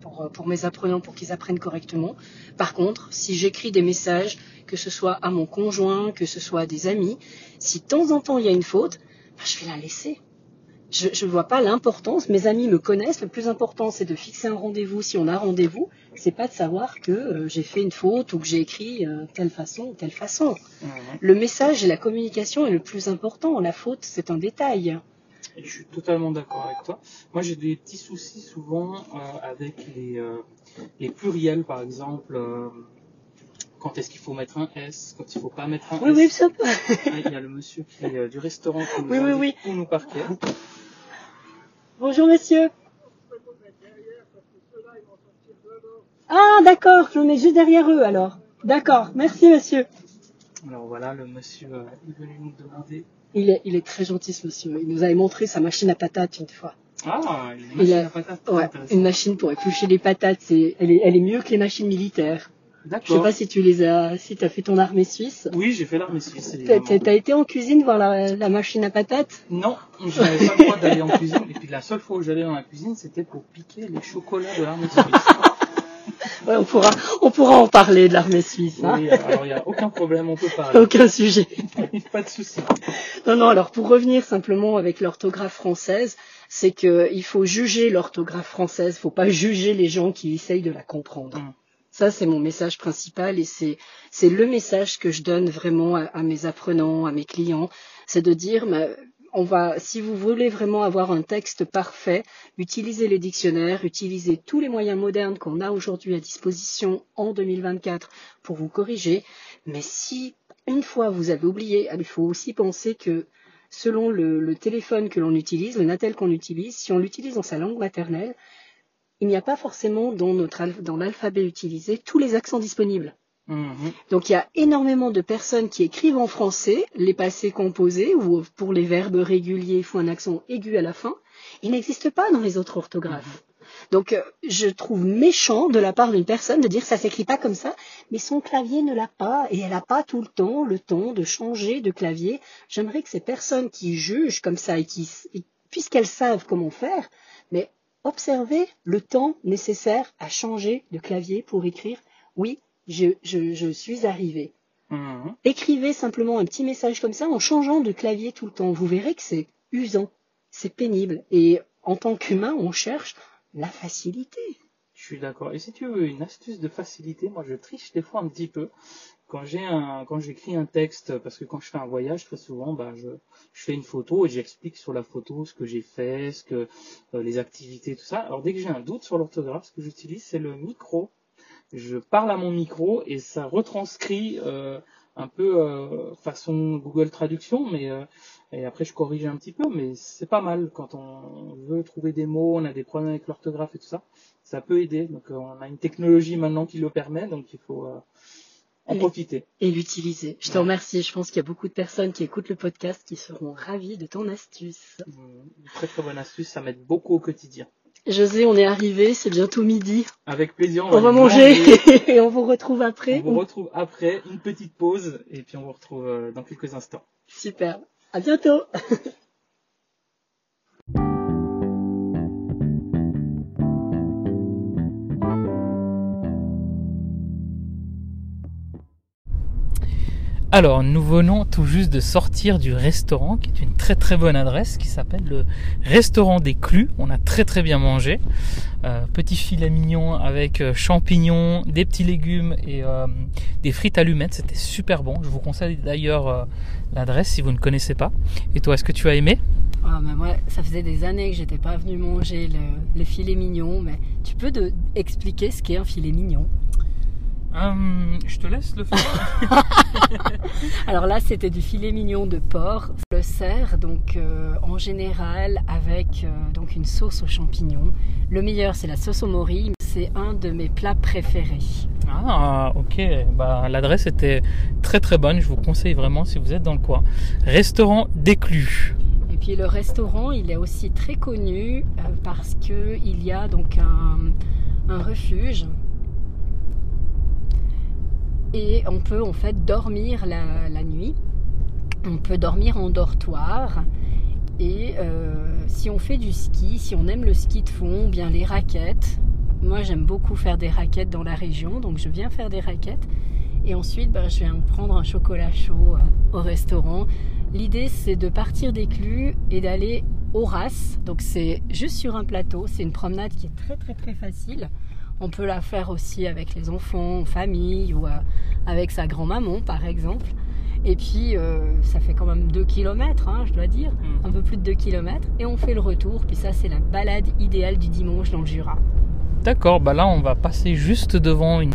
pour, euh, pour mes apprenants, pour qu'ils apprennent correctement. Par contre, si j'écris des messages, que ce soit à mon conjoint, que ce soit à des amis, si de temps en temps il y a une faute, ben, je vais la laisser. Je ne vois pas l'importance. Mes amis me connaissent. Le plus important, c'est de fixer un rendez-vous. Si on a rendez-vous, c'est pas de savoir que euh, j'ai fait une faute ou que j'ai écrit euh, telle façon ou telle façon. Mhm. Le message et la communication est le plus important. La faute, c'est un détail. Et je suis totalement d'accord avec toi. Moi, j'ai des petits soucis souvent euh, avec les, les pluriels, par exemple. Quand est-ce qu'il faut mettre un S, quand il faut pas mettre un Oui, S. oui, ça peut. Ah, Il y a le monsieur qui est euh, du restaurant qui nous Oui, oui, oui. où nous parquer. Bonjour, monsieur. Ah, d'accord. Je me mets juste derrière eux, alors. D'accord. Merci, monsieur. Alors voilà, le monsieur euh, est venu nous demander. Il est, il est très gentil, ce monsieur. Il nous avait montré sa machine à patates une fois. Ah, une Il machine a- à patates. Ouais, une machine pour éplucher les patates. C'est, elle est, elle est mieux que les machines militaires. Je sais pas si tu les as, si t'as fait ton armée suisse. Oui, j'ai fait l'armée suisse. T'as, été en cuisine voir la, la machine à patates? Non, je n'avais pas le droit d'aller en cuisine. Et puis la seule fois où j'allais dans la cuisine, c'était pour piquer les chocolats de l'armée suisse. Ouais, on pourra, on pourra en parler de l'armée suisse. Hein Oui, alors il n'y a aucun problème, on peut parler. Aucun sujet. pas de souci. Non, non, alors pour revenir simplement avec l'orthographe française, c'est que il faut juger l'orthographe française, faut pas juger les gens qui essayent de la comprendre. Mm. Ça, c'est mon message principal et c'est, le message que je donne vraiment à, mes apprenants, à mes clients, c'est de dire, on va, si vous voulez vraiment avoir un texte parfait, utilisez les dictionnaires, utilisez tous les moyens modernes qu'on a aujourd'hui à disposition en 2024 pour vous corriger. Mais si une fois vous avez oublié, il faut aussi penser que selon le, le téléphone que l'on utilise, le Natel qu'on utilise, si on l'utilise dans sa langue maternelle, il n'y a pas forcément dans, notre, dans l'alphabet utilisé tous les accents disponibles. Mhm. Donc il y a énormément de personnes qui écrivent en français les passés composés ou pour les verbes réguliers, il faut un accent aigu à la fin. Il n'existe pas dans les autres orthographes. Donc euh, je trouve méchant de la part d'une personne de dire ça s'écrit pas comme ça, mais son clavier ne l'a pas et elle n'a pas tout le temps le temps de changer de clavier. J'aimerais que ces personnes qui jugent comme ça et qui, puisqu'elles savent comment faire, mais observer le temps nécessaire à changer de clavier pour écrire. Oui, je, je, je suis arrivé. Mhm. Écrivez simplement un petit message comme ça en changeant de clavier tout le temps. Vous verrez que c'est usant, c'est pénible. Et en tant qu'humain, on cherche la facilité. Je suis d'accord. Et si tu veux une astuce de facilité, moi je triche des fois un petit peu. Quand j'ai un, quand j'écris un texte, parce que quand je fais un voyage, très souvent, bah, je, je fais une photo et j'explique sur la photo ce que j'ai fait, ce que, euh, les activités, tout ça. Alors dès que j'ai un doute sur l'orthographe, ce que j'utilise, c'est le micro. Je parle à mon micro et ça retranscrit euh, un peu euh, façon Google Traduction, mais euh, et après je corrige un petit peu, mais c'est pas mal quand on veut trouver des mots, on a des problèmes avec l'orthographe et tout ça ça peut aider. Donc euh, on a une technologie maintenant qui le permet, donc il faut euh, en profiter. Et l'utiliser. Je te Ouais. remercie. Je pense qu'il y a beaucoup de personnes qui écoutent le podcast qui seront ravies de ton astuce. Une très très bonne astuce, ça m'aide beaucoup au quotidien. José, on est arrivé. C'est bientôt midi. Avec plaisir, On va aller manger et on vous retrouve après. On vous retrouve après une petite pause et puis on vous retrouve euh, dans quelques instants. Super. À bientôt. Alors, nous venons tout juste de sortir du restaurant, qui est une très très bonne adresse, qui s'appelle le Restaurant des Clus. On a très très bien mangé. Euh, petit filet mignon avec euh, champignons, des petits légumes et euh, des frites allumettes. C'était super bon. Je vous conseille d'ailleurs l'adresse si vous ne connaissez pas. Et toi, est-ce que tu as aimé? Ah, moi, ça faisait des années que j'étais pas venue manger le, le filet mignon, mais tu peux expliquer ce qu'est un filet mignon? Hum, Je te laisse le faire. Alors là, c'était du filet mignon de porc. Je le sert donc euh, en général avec euh, donc une sauce aux champignons. Le meilleur, c'est la sauce au mori. C'est un de mes plats préférés. Ah, ok. Bah, l'adresse était très très bonne. Je vous conseille vraiment si vous êtes dans le coin. Restaurant Déclus. Et puis le restaurant, il est aussi très connu euh, parce que il y a donc un, un refuge et on peut en fait dormir la, nuit. On peut dormir en dortoir. Et euh, si on fait du ski, si on aime le ski de fond, bien les raquettes. Moi, j'aime beaucoup faire des raquettes dans la région, donc je viens faire des raquettes. Et ensuite, bah, je viens prendre un chocolat chaud euh, au restaurant. L'idée, c'est de partir d'Éclus et d'aller au Ras. Donc, c'est juste sur un plateau. C'est une promenade qui est très, très, très facile. On peut la faire aussi avec les enfants, en famille ou euh, avec sa grand-maman, par exemple. Et puis, euh, ça fait quand même 2 km, hein, je dois dire, Mm. un peu plus de 2 km. Et on fait le retour. Puis ça, c'est la balade idéale du dimanche dans le Jura. D'accord, bah là on va passer juste devant une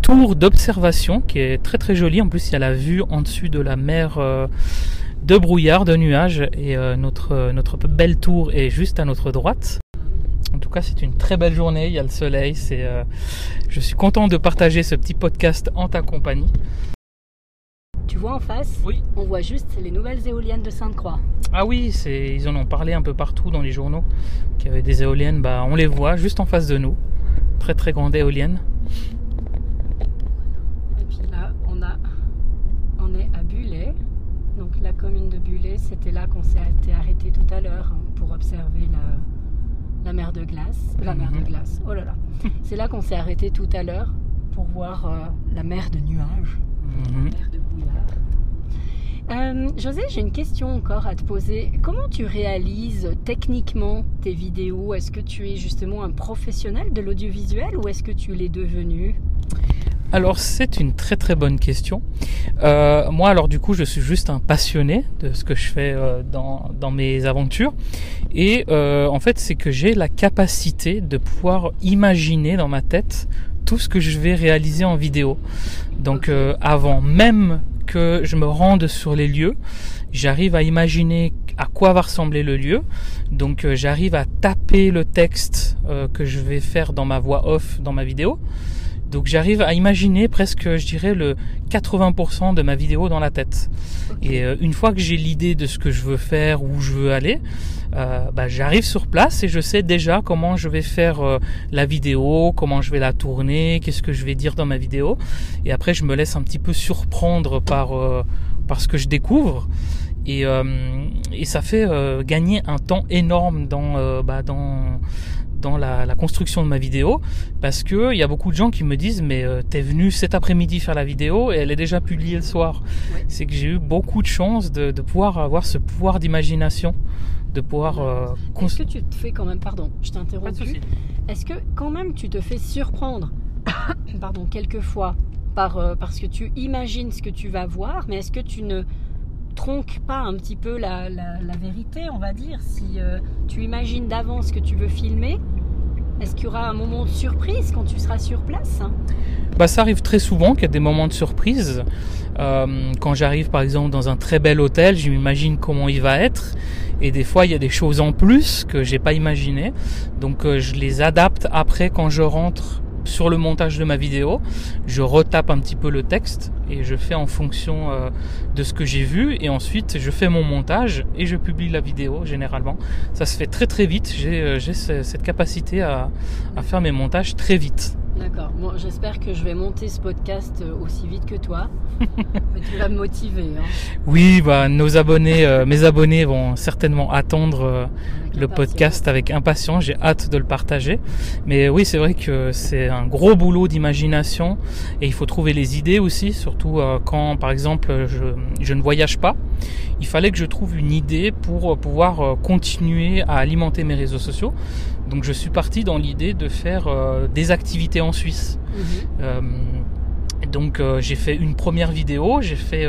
tour d'observation qui est très très jolie. En plus il y a la vue en dessus de la mer euh, de brouillard, de nuages et euh, notre, notre belle tour est juste à notre droite. En tout cas c'est une très belle journée, il y a le soleil, c'est, euh, je suis content de partager ce petit podcast en ta compagnie. Tu vois en face Oui. On voit juste les nouvelles éoliennes de Sainte-Croix. Ah oui, c'est, ils en ont parlé un peu partout dans les journaux, qu'il y avait des éoliennes, bah on les voit juste en face de nous. Très très grande éolienne. Et puis là, on, a, on est à Bullet. Donc la commune de Bullet, c'était là qu'on s'est arrêté tout à l'heure hein, pour observer la, la mer de glace. La mer de Mhm. glace, oh là là. C'est là qu'on s'est arrêté tout à l'heure pour voir euh, la mer de nuages, Mhm. la mer de brouillard. Euh, José, j'ai une question encore à te poser. Comment tu réalises techniquement tes vidéos? Est-ce que tu es justement un professionnel de l'audiovisuel ou est-ce que tu l'es devenu? Alors c'est une très très bonne question. Euh, moi alors du coup je suis juste un passionné de ce que je fais euh, dans, dans mes aventures et euh, en fait c'est que j'ai la capacité de pouvoir imaginer dans ma tête tout ce que je vais réaliser en vidéo. Donc avant même que je me rende sur les lieux, j'arrive à imaginer à quoi va ressembler le lieu. Donc j'arrive à taper le texte que je vais faire dans ma voix off dans ma vidéo. Donc j'arrive à imaginer presque, je dirais, le 80% de ma vidéo dans la tête. Et euh, une fois que j'ai l'idée de ce que je veux faire, où je veux aller, euh, bah, j'arrive sur place et je sais déjà comment je vais faire euh, la vidéo, comment je vais la tourner, qu'est-ce que je vais dire dans ma vidéo. Et après, je me laisse un petit peu surprendre par, par ce que je découvre. Et, et ça fait gagner un temps énorme dans, bah, dans, dans la, la construction de ma vidéo parce que il y a beaucoup de gens qui me disent mais euh, t'es venu cet après-midi faire la vidéo et elle est déjà publiée le soir. Ouais. C'est que j'ai eu beaucoup de chance de, de pouvoir avoir ce pouvoir d'imagination, de pouvoir euh, Est-ce que tu te fais quand même, pardon, je t'interromps. souci. Est-ce que quand même tu te fais surprendre, pardon, quelquefois, par, euh, parce que tu imagines ce que tu vas voir, mais est-ce que tu ne tronques pas un petit peu la, la- vérité, on va dire Si euh, tu imagines d'avance ce que tu veux filmer, est-ce qu'il y aura un moment de surprise quand tu seras sur place Bah, ça arrive très souvent qu'il y a des moments de surprise. Euh, quand j'arrive par exemple dans un très bel hôtel, je m'imagine comment il va être. Et des fois, il y a des choses en plus que j'ai pas imaginé. Donc, euh, je les adapte après quand je rentre sur le montage de ma vidéo. Je retape un petit peu le texte et je fais en fonction euh, de ce que j'ai vu. Et ensuite, je fais mon montage et je publie la vidéo généralement. Ça se fait très très vite. J'ai euh, cette capacité à faire mes montages très vite. D'accord. Bon, j'espère que je vais monter ce podcast euh, aussi vite que toi. mais tu vas me motiver. hein, Oui, bah, nos abonnés, euh, mes abonnés vont certainement attendre euh, le impatience. podcast avec impatience. J'ai hâte de le partager. Mais oui, c'est vrai que c'est un gros boulot d'imagination et il faut trouver les idées aussi, surtout euh, quand, par exemple, je, je ne voyage pas. Il fallait que je trouve une idée pour pouvoir continuer à alimenter mes réseaux sociaux. Donc je suis parti dans l'idée de faire euh, des activités en Suisse. Mhm. Euh, donc euh, j'ai fait une première vidéo, j'ai fait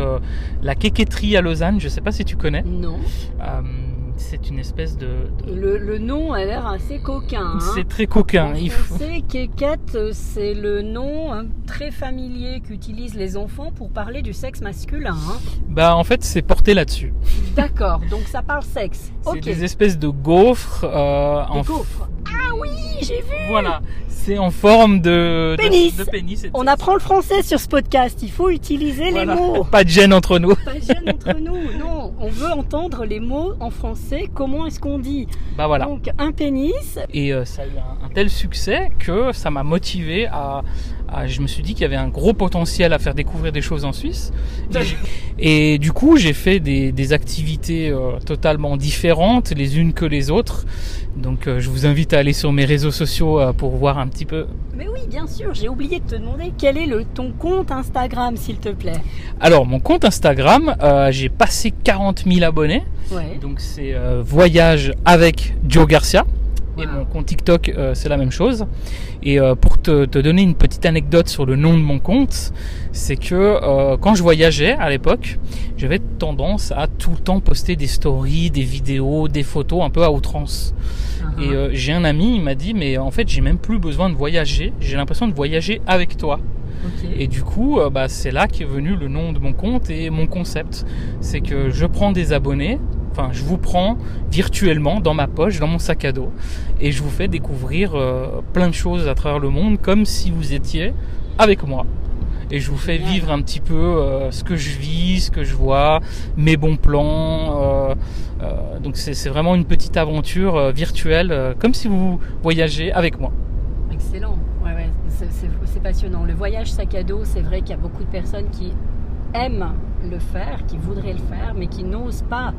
la quéquetterie à Lausanne, je sais pas si tu connais. Non. C'est une espèce de... de- Le, le nom a l'air assez coquin. hein. C'est très coquin. Il faut... kékette, euh, c'est le nom hein, très familier qu'utilisent les enfants pour parler du sexe masculin. hein. Bah en fait c'est porté là-dessus. D'accord, donc ça parle sexe. C'est Ok. des espèces de gaufres. euh, Des en... gaufres. Ah, oui, j'ai vu Voilà, c'est en forme de Pénis. de, de de On apprend le français sur ce podcast, il faut utiliser Voilà. les mots. Pas de gêne entre nous. Pas jeune entre nous, non. On veut entendre les mots en français, comment est-ce qu'on dit Bah voilà. Donc un pénis, Et euh, ça a eu un, un tel succès que ça m'a motivé à, à- Je me suis dit qu'il y avait un gros potentiel à faire découvrir des choses en Suisse. Et, du coup, j'ai fait des, des activités euh, totalement différentes les unes que les autres. Donc, euh, je vous invite à aller sur mes réseaux sociaux euh, pour voir un petit peu. Mais oui, bien sûr, j'ai oublié de te demander quel est le, ton compte Instagram, s'il te plaît? Alors, mon compte Instagram, j'ai passé 40 000 abonnés. Ouais. Donc, c'est Voyage avec Joe Garcia. Et mon compte TikTok, euh, c'est la même chose. Et euh, pour te, te donner une petite anecdote sur le nom de mon compte, c'est que euh, quand je voyageais à l'époque, j'avais tendance à tout le temps poster des stories, des vidéos, des photos un peu à outrance. Uh-huh. Et euh, j'ai un ami, il m'a dit, mais en fait, j'ai même plus besoin de voyager. J'ai l'impression de voyager avec toi. Et du coup, bah, c'est là qu'est venu le nom de mon compte et mon concept. C'est que je prends des abonnés, enfin je vous prends virtuellement dans ma poche, dans mon sac à dos, et je vous fais découvrir euh, plein de choses à travers le monde comme si vous étiez avec moi. Et je vous fais vivre un petit peu euh, ce que je vis, ce que je vois, mes bons plans. euh, donc c'est vraiment une petite aventure virtuelle, comme si vous voyagez avec moi. Excellent. Ouais, ouais, c'est passionnant. Le voyage sac à dos, c'est vrai qu'il y a beaucoup de personnes qui aiment le faire, qui voudraient le faire, mais qui n'osent pas.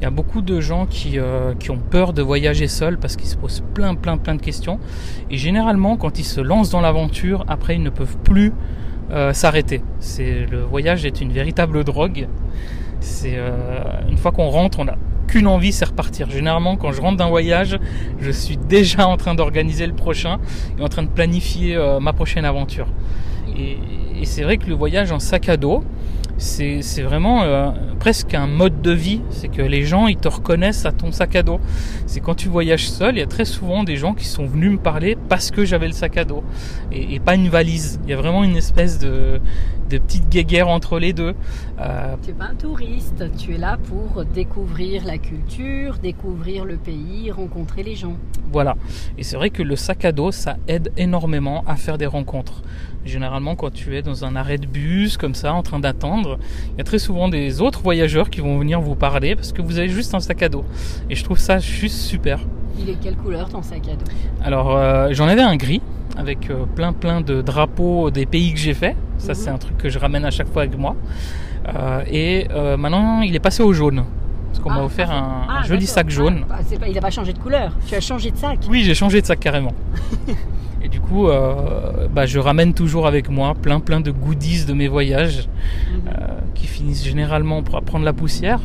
Il y a beaucoup de gens qui, euh, qui ont peur de voyager seuls parce qu'ils se posent plein plein plein de questions. Et généralement, quand ils se lancent dans l'aventure, après ils ne peuvent plus euh, s'arrêter. C'est le voyage est une véritable drogue. C'est euh, une fois qu'on rentre, on n'a qu'une envie, c'est repartir. Généralement, quand je rentre d'un voyage, je suis déjà en train d'organiser le prochain et en train de planifier euh, ma prochaine aventure. Et, et c'est vrai que le voyage en sac à dos, c'est vraiment euh, presque un mode de vie. C'est que les gens, ils te reconnaissent à ton sac à dos. C'est quand tu voyages seul, il y a très souvent des gens qui sont venus me parler parce que j'avais le sac à dos et, et pas une valise. Il y a vraiment une espèce de, de petite guéguerre entre les deux. Euh, Tu n'es pas un touriste, tu es là pour découvrir la culture, découvrir le pays, rencontrer les gens. Voilà. Et c'est vrai que le sac à dos, ça aide énormément à faire des rencontres. Généralement, quand tu es dans un arrêt de bus, comme ça, en train d'attendre, il y a très souvent des autres voyageurs qui vont venir vous parler parce que vous avez juste un sac à dos. Et je trouve ça juste super. Il est quelle couleur ton sac à dos Alors, euh, j'en avais un gris avec euh, plein plein de drapeaux des pays que j'ai fait. Ça, Mhm. c'est un truc que je ramène à chaque fois avec moi. Euh, et maintenant, il est passé au jaune. Parce qu'on m'a Ah, offert ah, un, ah, un joli sac jaune. Ah, bah, pas- il n'a pas changé de couleur, tu as changé de sac. Oui, j'ai changé de sac carrément. Et du coup, euh, bah, je ramène toujours avec moi plein plein de goodies de mes voyages Mhm. euh, qui finissent généralement par prendre la poussière.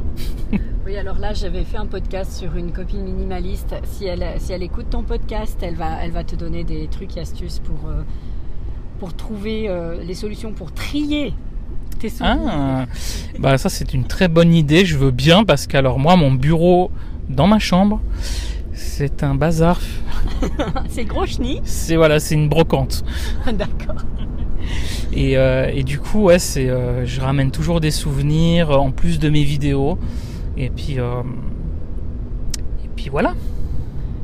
Oui, alors là, j'avais fait un podcast sur une copine minimaliste. Si elle, si elle écoute ton podcast, elle va, elle va te donner des trucs et astuces pour, euh, pour trouver les solutions pour trier tes. Ah, bah ça c'est une très bonne idée. Je veux bien parce qu'alors moi, mon bureau dans ma chambre, c'est un bazar. C'est gros chenille. C'est voilà, c'est une brocante. D'accord. Et, euh, et du coup, ouais, c'est, euh, je ramène toujours des souvenirs euh, en plus de mes vidéos. Et puis, euh, et puis voilà.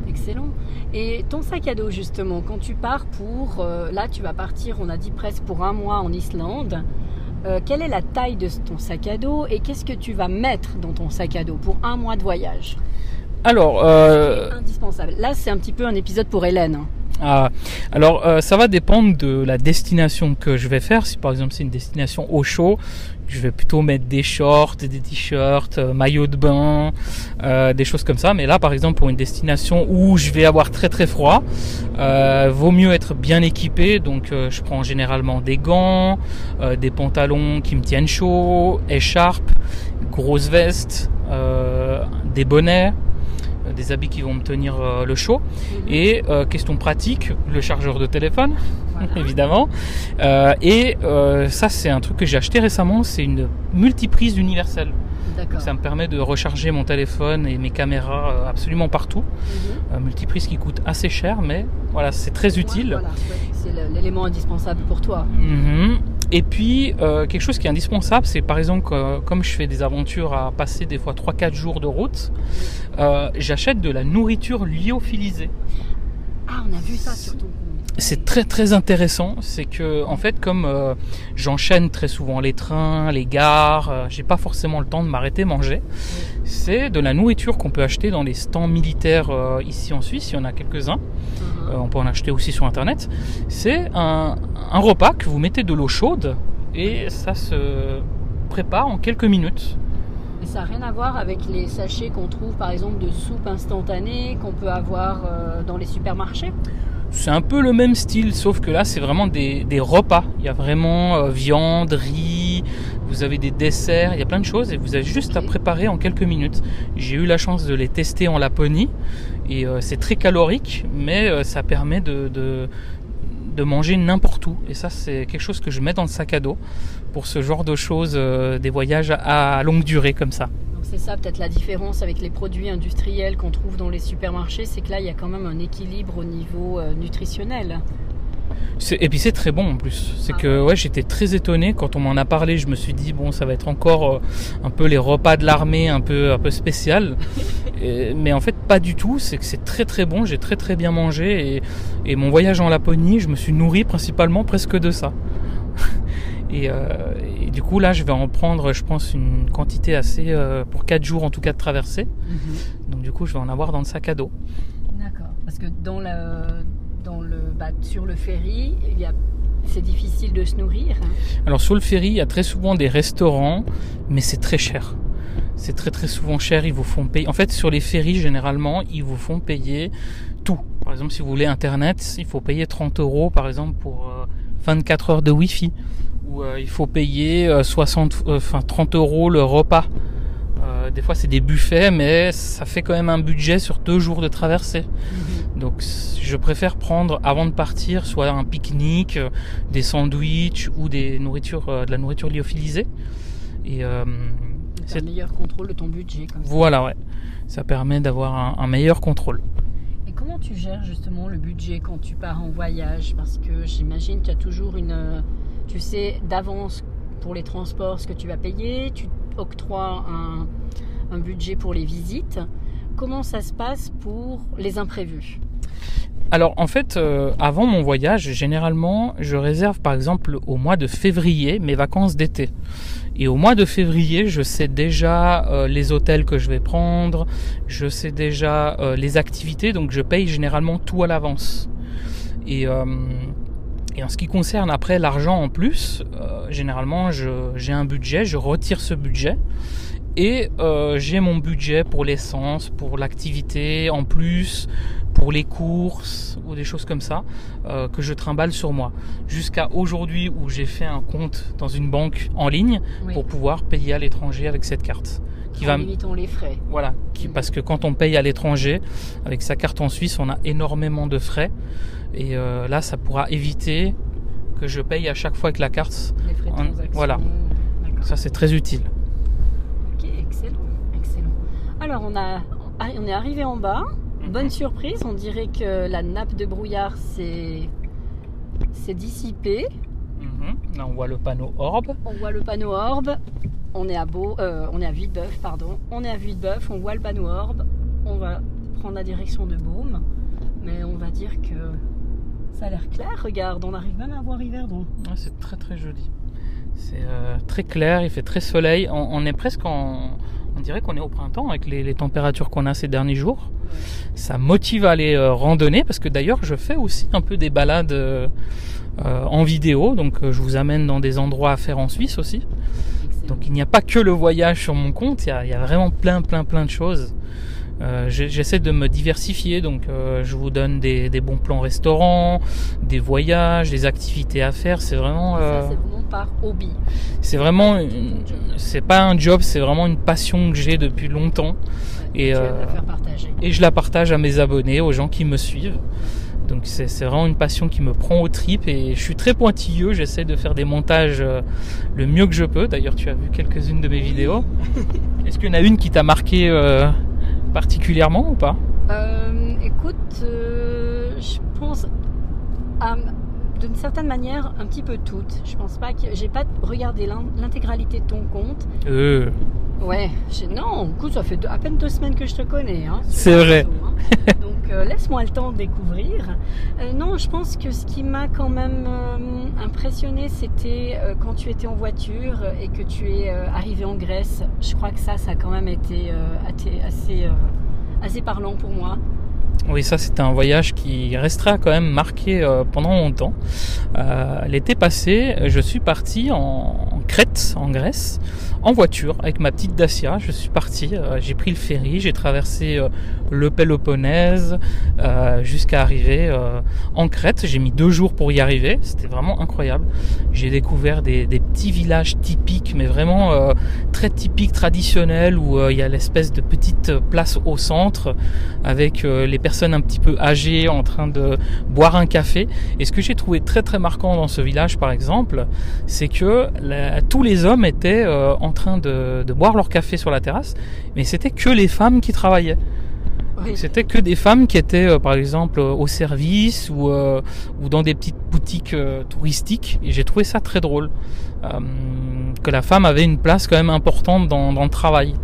Excellent. Et ton sac à dos, justement, quand tu pars pour. là, tu vas partir, on a dit presque pour un mois en Islande. Euh, quelle est la taille de ton sac à dos et qu'est-ce que tu vas mettre dans ton sac à dos pour un mois de voyage? Alors, euh, Indispensable. Là, c'est un petit peu un épisode pour Hélène. Ah, alors euh, ça va dépendre de la destination que je vais faire. Si par exemple c'est une destination au chaud, je vais plutôt mettre des shorts, des t-shirts, euh, maillots de bain, euh, des choses comme ça. Mais là par exemple pour une destination où je vais avoir très très froid, euh, vaut mieux être bien équipé. Donc je prends généralement des gants, des pantalons qui me tiennent chaud, écharpes, grosses vestes, euh, des bonnets, des habits qui vont me tenir euh, le chaud. Et euh, question pratique, le chargeur de téléphone, Voilà. évidemment. Euh, et euh, ça, c'est un truc que j'ai acheté récemment, c'est une multiprise universelle. Ça me permet de recharger mon téléphone et mes caméras euh, absolument partout. Mhm. Euh, multiprise qui coûte assez cher, mais voilà, c'est très utile. Voilà, ouais, c'est l'élément indispensable pour toi. Mhm. Et puis, euh, quelque chose qui est indispensable, c'est par exemple, que, comme je fais des aventures à passer des fois 3-4 jours de route, euh, j'achète de la nourriture lyophilisée. Ah, on a vu ça sur ton. C'est très très intéressant, c'est que en fait comme euh, j'enchaîne très souvent les trains, les gares, euh, j'ai pas forcément le temps de m'arrêter manger. C'est de la nourriture qu'on peut acheter dans les stands militaires euh, ici en Suisse, il y en a quelques-uns. Mhm. Euh, on peut en acheter aussi sur internet. C'est un, un repas que vous mettez de l'eau chaude et ça se prépare en quelques minutes. Et ça n'a rien à voir avec les sachets qu'on trouve par exemple de soupe instantanée qu'on peut avoir dans les supermarchés? C'est un peu le même style, sauf que là, c'est vraiment des, des repas. Il y a vraiment euh, viande, riz, vous avez des desserts, il y a plein de choses et vous avez juste à préparer en quelques minutes. J'ai eu la chance de les tester en Laponie et euh, c'est très calorique, mais euh, ça permet de, de, de manger n'importe où. Et ça, c'est quelque chose que je mets dans le sac à dos pour ce genre de choses, des voyages à, à longue durée comme ça. C'est ça peut-être la différence avec les produits industriels qu'on trouve dans les supermarchés, c'est que là il y a quand même un équilibre au niveau euh, nutritionnel. Et puis c'est très bon en plus. C'est Ah que ouais, j'étais très étonné quand on m'en a parlé. Je me suis dit bon, ça va être encore euh, un peu les repas de l'armée, un peu un peu spécial. Et- mais en fait pas du tout. C'est que c'est très très bon. J'ai très très bien mangé et, et mon voyage en Laponie, je me suis nourri principalement presque de ça. Et, euh, et du coup là, je vais en prendre, je pense, une quantité assez euh, pour 4 jours en tout cas de traversée. Donc du coup, je vais en avoir dans le sac à dos. D'accord. Parce que dans le, dans le, bah, sur le ferry, il y a, c'est difficile de se nourrir. hein. Alors sur le ferry, il y a très souvent des restaurants, mais c'est très cher. C'est très très souvent cher, ils vous font payer. En fait, sur les ferries, généralement, ils vous font payer tout. Par exemple, si vous voulez Internet, il faut payer 30 euros, par exemple, pour euh, 24 heures de Wi-Fi. Euh, il faut payer euh, 60, euh, enfin 30 euros le repas. Euh, des fois, c'est des buffets, mais ça fait quand même un budget sur deux jours de traversée. Donc je préfère prendre avant de partir soit un pique-nique, euh, des sandwichs ou des nourritures, euh, de la nourriture lyophilisée. Et euh, C'est un meilleur contrôle de ton budget. Comme ça. voilà, ouais. Ça permet d'avoir un, un meilleur contrôle. Et comment tu gères justement le budget quand tu pars en voyage? Parce que j'imagine que tu as toujours une. Tu sais d'avance pour les transports ce que tu vas payer, tu octroies un, budget pour les visites. Comment ça se passe pour les imprévus? Alors en fait, euh, avant mon voyage, généralement, je réserve par exemple au mois de février mes vacances d'été. Et au mois de février, je sais déjà euh, les hôtels que je vais prendre, je sais déjà euh, les activités, donc je paye généralement tout à l'avance. Et, et en ce qui concerne après l'argent en plus, euh, généralement j'ai un budget, je retire ce budget. Et euh, j'ai mon budget pour l'essence, pour l'activité en plus, pour les courses ou des choses comme ça euh, que je trimballe sur moi. Jusqu'à aujourd'hui où j'ai fait un compte dans une banque en ligne Oui. pour pouvoir payer à l'étranger avec cette carte. Qui en va, limitant les frais. voilà, qui, parce que quand on paye à l'étranger avec sa carte en Suisse, on a énormément de frais. Et euh, là, ça pourra éviter que je paye à chaque fois avec la carte. Les frais de transaction. voilà. Ça, c'est très utile. Ok, excellent, excellent. Alors on a, ah, on est arrivé en bas. Bonne surprise, on dirait que la nappe de brouillard s'est s'est dissipée. Mhm. Là, on voit le panneau Orbe. On voit le panneau Orbe. On est à Beau, euh, on est à Villebeuf, pardon. On est à Villebeuf, on voit le panneau Orbe. On va prendre la direction de Baume, mais on va dire que ça a l'air clair. Regarde, on arrive même à voir Yverdon. Ouais, c'est très très joli. C'est euh, très clair, il fait très soleil. On, on est presque en. On dirait qu'on est au printemps avec les, les températures qu'on a ces derniers jours. Ça motive à aller euh, randonner parce que d'ailleurs je fais aussi un peu des balades euh, en vidéo. Donc je vous amène dans des endroits à faire en Suisse aussi. Excellent. Donc il n'y a pas que le voyage sur mon compte, il y a, il y a vraiment plein plein plein de choses. Euh, J'essaie de me diversifier, donc euh, je vous donne des, des bons plans restaurants, des voyages, des activités à faire. C'est vraiment, euh, c'est vraiment par hobby. c'est vraiment, c'est pas un job, c'est vraiment une passion que j'ai depuis longtemps Ouais, Et, et je la partage à mes abonnés, aux gens qui me suivent. Donc c'est vraiment une passion qui me prend aux tripes et je suis très pointilleux, j'essaie de faire des montages le mieux que je peux. D'ailleurs tu as vu quelques-unes de mes vidéos. Est-ce qu'il y en a une qui t'a marqué euh, particulièrement ou pas? Euh, écoute, euh, je pense à d'une certaine manière un petit peu toutes. Je pense pas que j'ai pas regardé l'intégralité de ton compte. Euh. Ouais, non, écoute, ça fait à peine deux semaines que je te connais. Hein, C'est vrai. hein. Donc euh, laisse-moi le temps de découvrir. Euh, non, je pense que ce qui m'a quand même euh, impressionné, c'était quand tu étais en voiture et que tu es arrivé en Grèce. Je crois que ça, ça a quand même été assez, assez, assez parlant pour moi. Oui, ça c'était un voyage qui restera quand même marqué euh, pendant longtemps. Euh, L'été passé, je suis parti en, Crète, en Grèce, en voiture avec ma petite Dacia. Je suis parti, euh, j'ai pris le ferry, j'ai traversé le Péloponnèse jusqu'à arriver en Crète. J'ai mis deux jours pour y arriver, c'était vraiment incroyable. J'ai découvert des, des petits villages typiques, mais vraiment très typiques, traditionnels, où il y a l'espèce de petite place au centre avec les personnes un petit peu âgées en train de boire un café. Et ce que j'ai trouvé très très marquant dans ce village, par exemple, c'est que la- tous les hommes étaient euh, en train de, de boire leur café sur la terrasse, mais c'était que les femmes qui travaillaient. C'était que des femmes qui étaient, euh, par exemple, euh, au service ou, euh, ou dans des petites boutiques touristiques. Et j'ai trouvé ça très drôle. Que la femme avait une place quand même importante dans, dans le travail.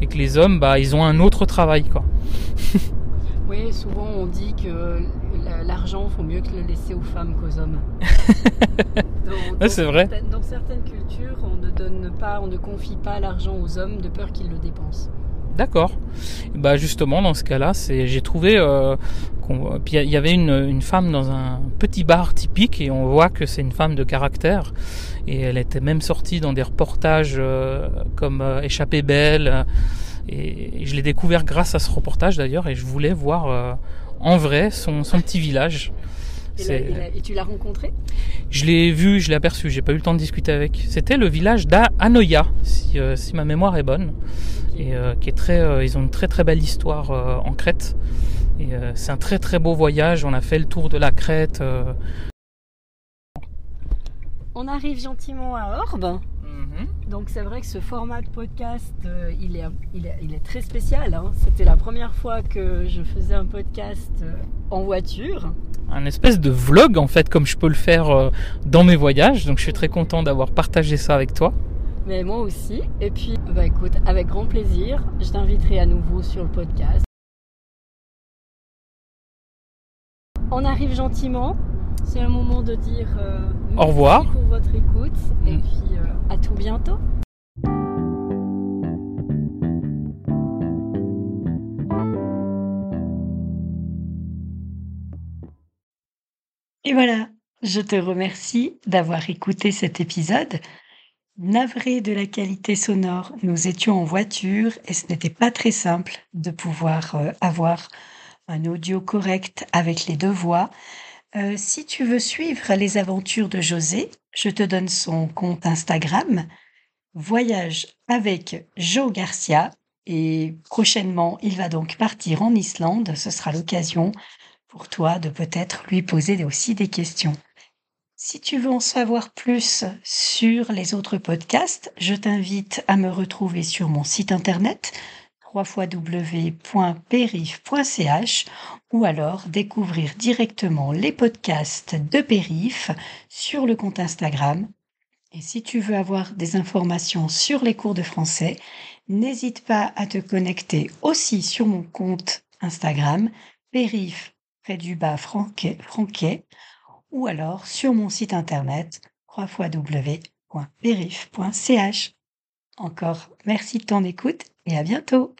Et que les hommes, bah, ils ont un autre travail, quoi. Oui, souvent on dit que la- l'argent, faut mieux que le laisser aux femmes qu'aux hommes. C'est vrai. Dans certaines cultures, on ne donne pas, on ne confie pas l'argent aux hommes de peur qu'ils le dépensent. D'accord. Bah justement dans ce cas-là, c'est j'ai trouvé euh, qu'on- puis il y avait une, une femme dans un petit bar typique et on voit que c'est une femme de caractère et elle était même sortie dans des reportages euh, comme euh, Échappée belle et, je l'ai découvert grâce à ce reportage d'ailleurs et je voulais voir euh, en vrai son, son petit village. Et, C'est- la- et la- et tu l'as rencontré? Je l'ai vu, je l'ai aperçu, j'ai pas eu le temps de discuter avec. C'était le village d'Anoia, si, euh, si ma mémoire est bonne, et euh, qui est très, euh, ils ont une très très belle histoire euh, en Crète. Et euh, c'est un très très beau voyage. On a fait le tour de la Crète. euh. On arrive gentiment à Orbe. Donc c'est vrai que ce format de podcast, euh, il, est, il, est, il est très spécial. hein. C'était la première fois que je faisais un podcast euh, en voiture. Un espèce de vlog en fait, comme je peux le faire euh, dans mes voyages. Donc je suis très content d'avoir partagé ça avec toi. Mais moi aussi. Et puis, bah écoute, avec grand plaisir, je t'inviterai à nouveau sur le podcast. On arrive gentiment. C'est le moment de dire euh, merci revoir. pour votre écoute et Mm. puis euh, à tout bientôt. Et voilà, je te remercie d'avoir écouté cet épisode. Navré de la qualité sonore, nous étions en voiture et ce n'était pas très simple de pouvoir euh, avoir un audio correct avec les deux voix. Euh, si tu veux suivre les aventures de José, je te donne son compte Instagram, Voyage avec Joe Garcia. Et prochainement, il va donc partir en Islande. Ce sera l'occasion pour toi de peut-être lui poser aussi des questions. Si tu veux en savoir plus sur les autres podcasts, je t'invite à me retrouver sur mon site internet www.perif.ch ou alors découvrir directement les podcasts de Périf sur le compte Instagram. Et si tu veux avoir des informations sur les cours de français, n'hésite pas à te connecter aussi sur mon compte Instagram, Périf près du bas franquet, ou alors sur mon site internet www.perif.ch. Encore merci de ton écoute et à bientôt.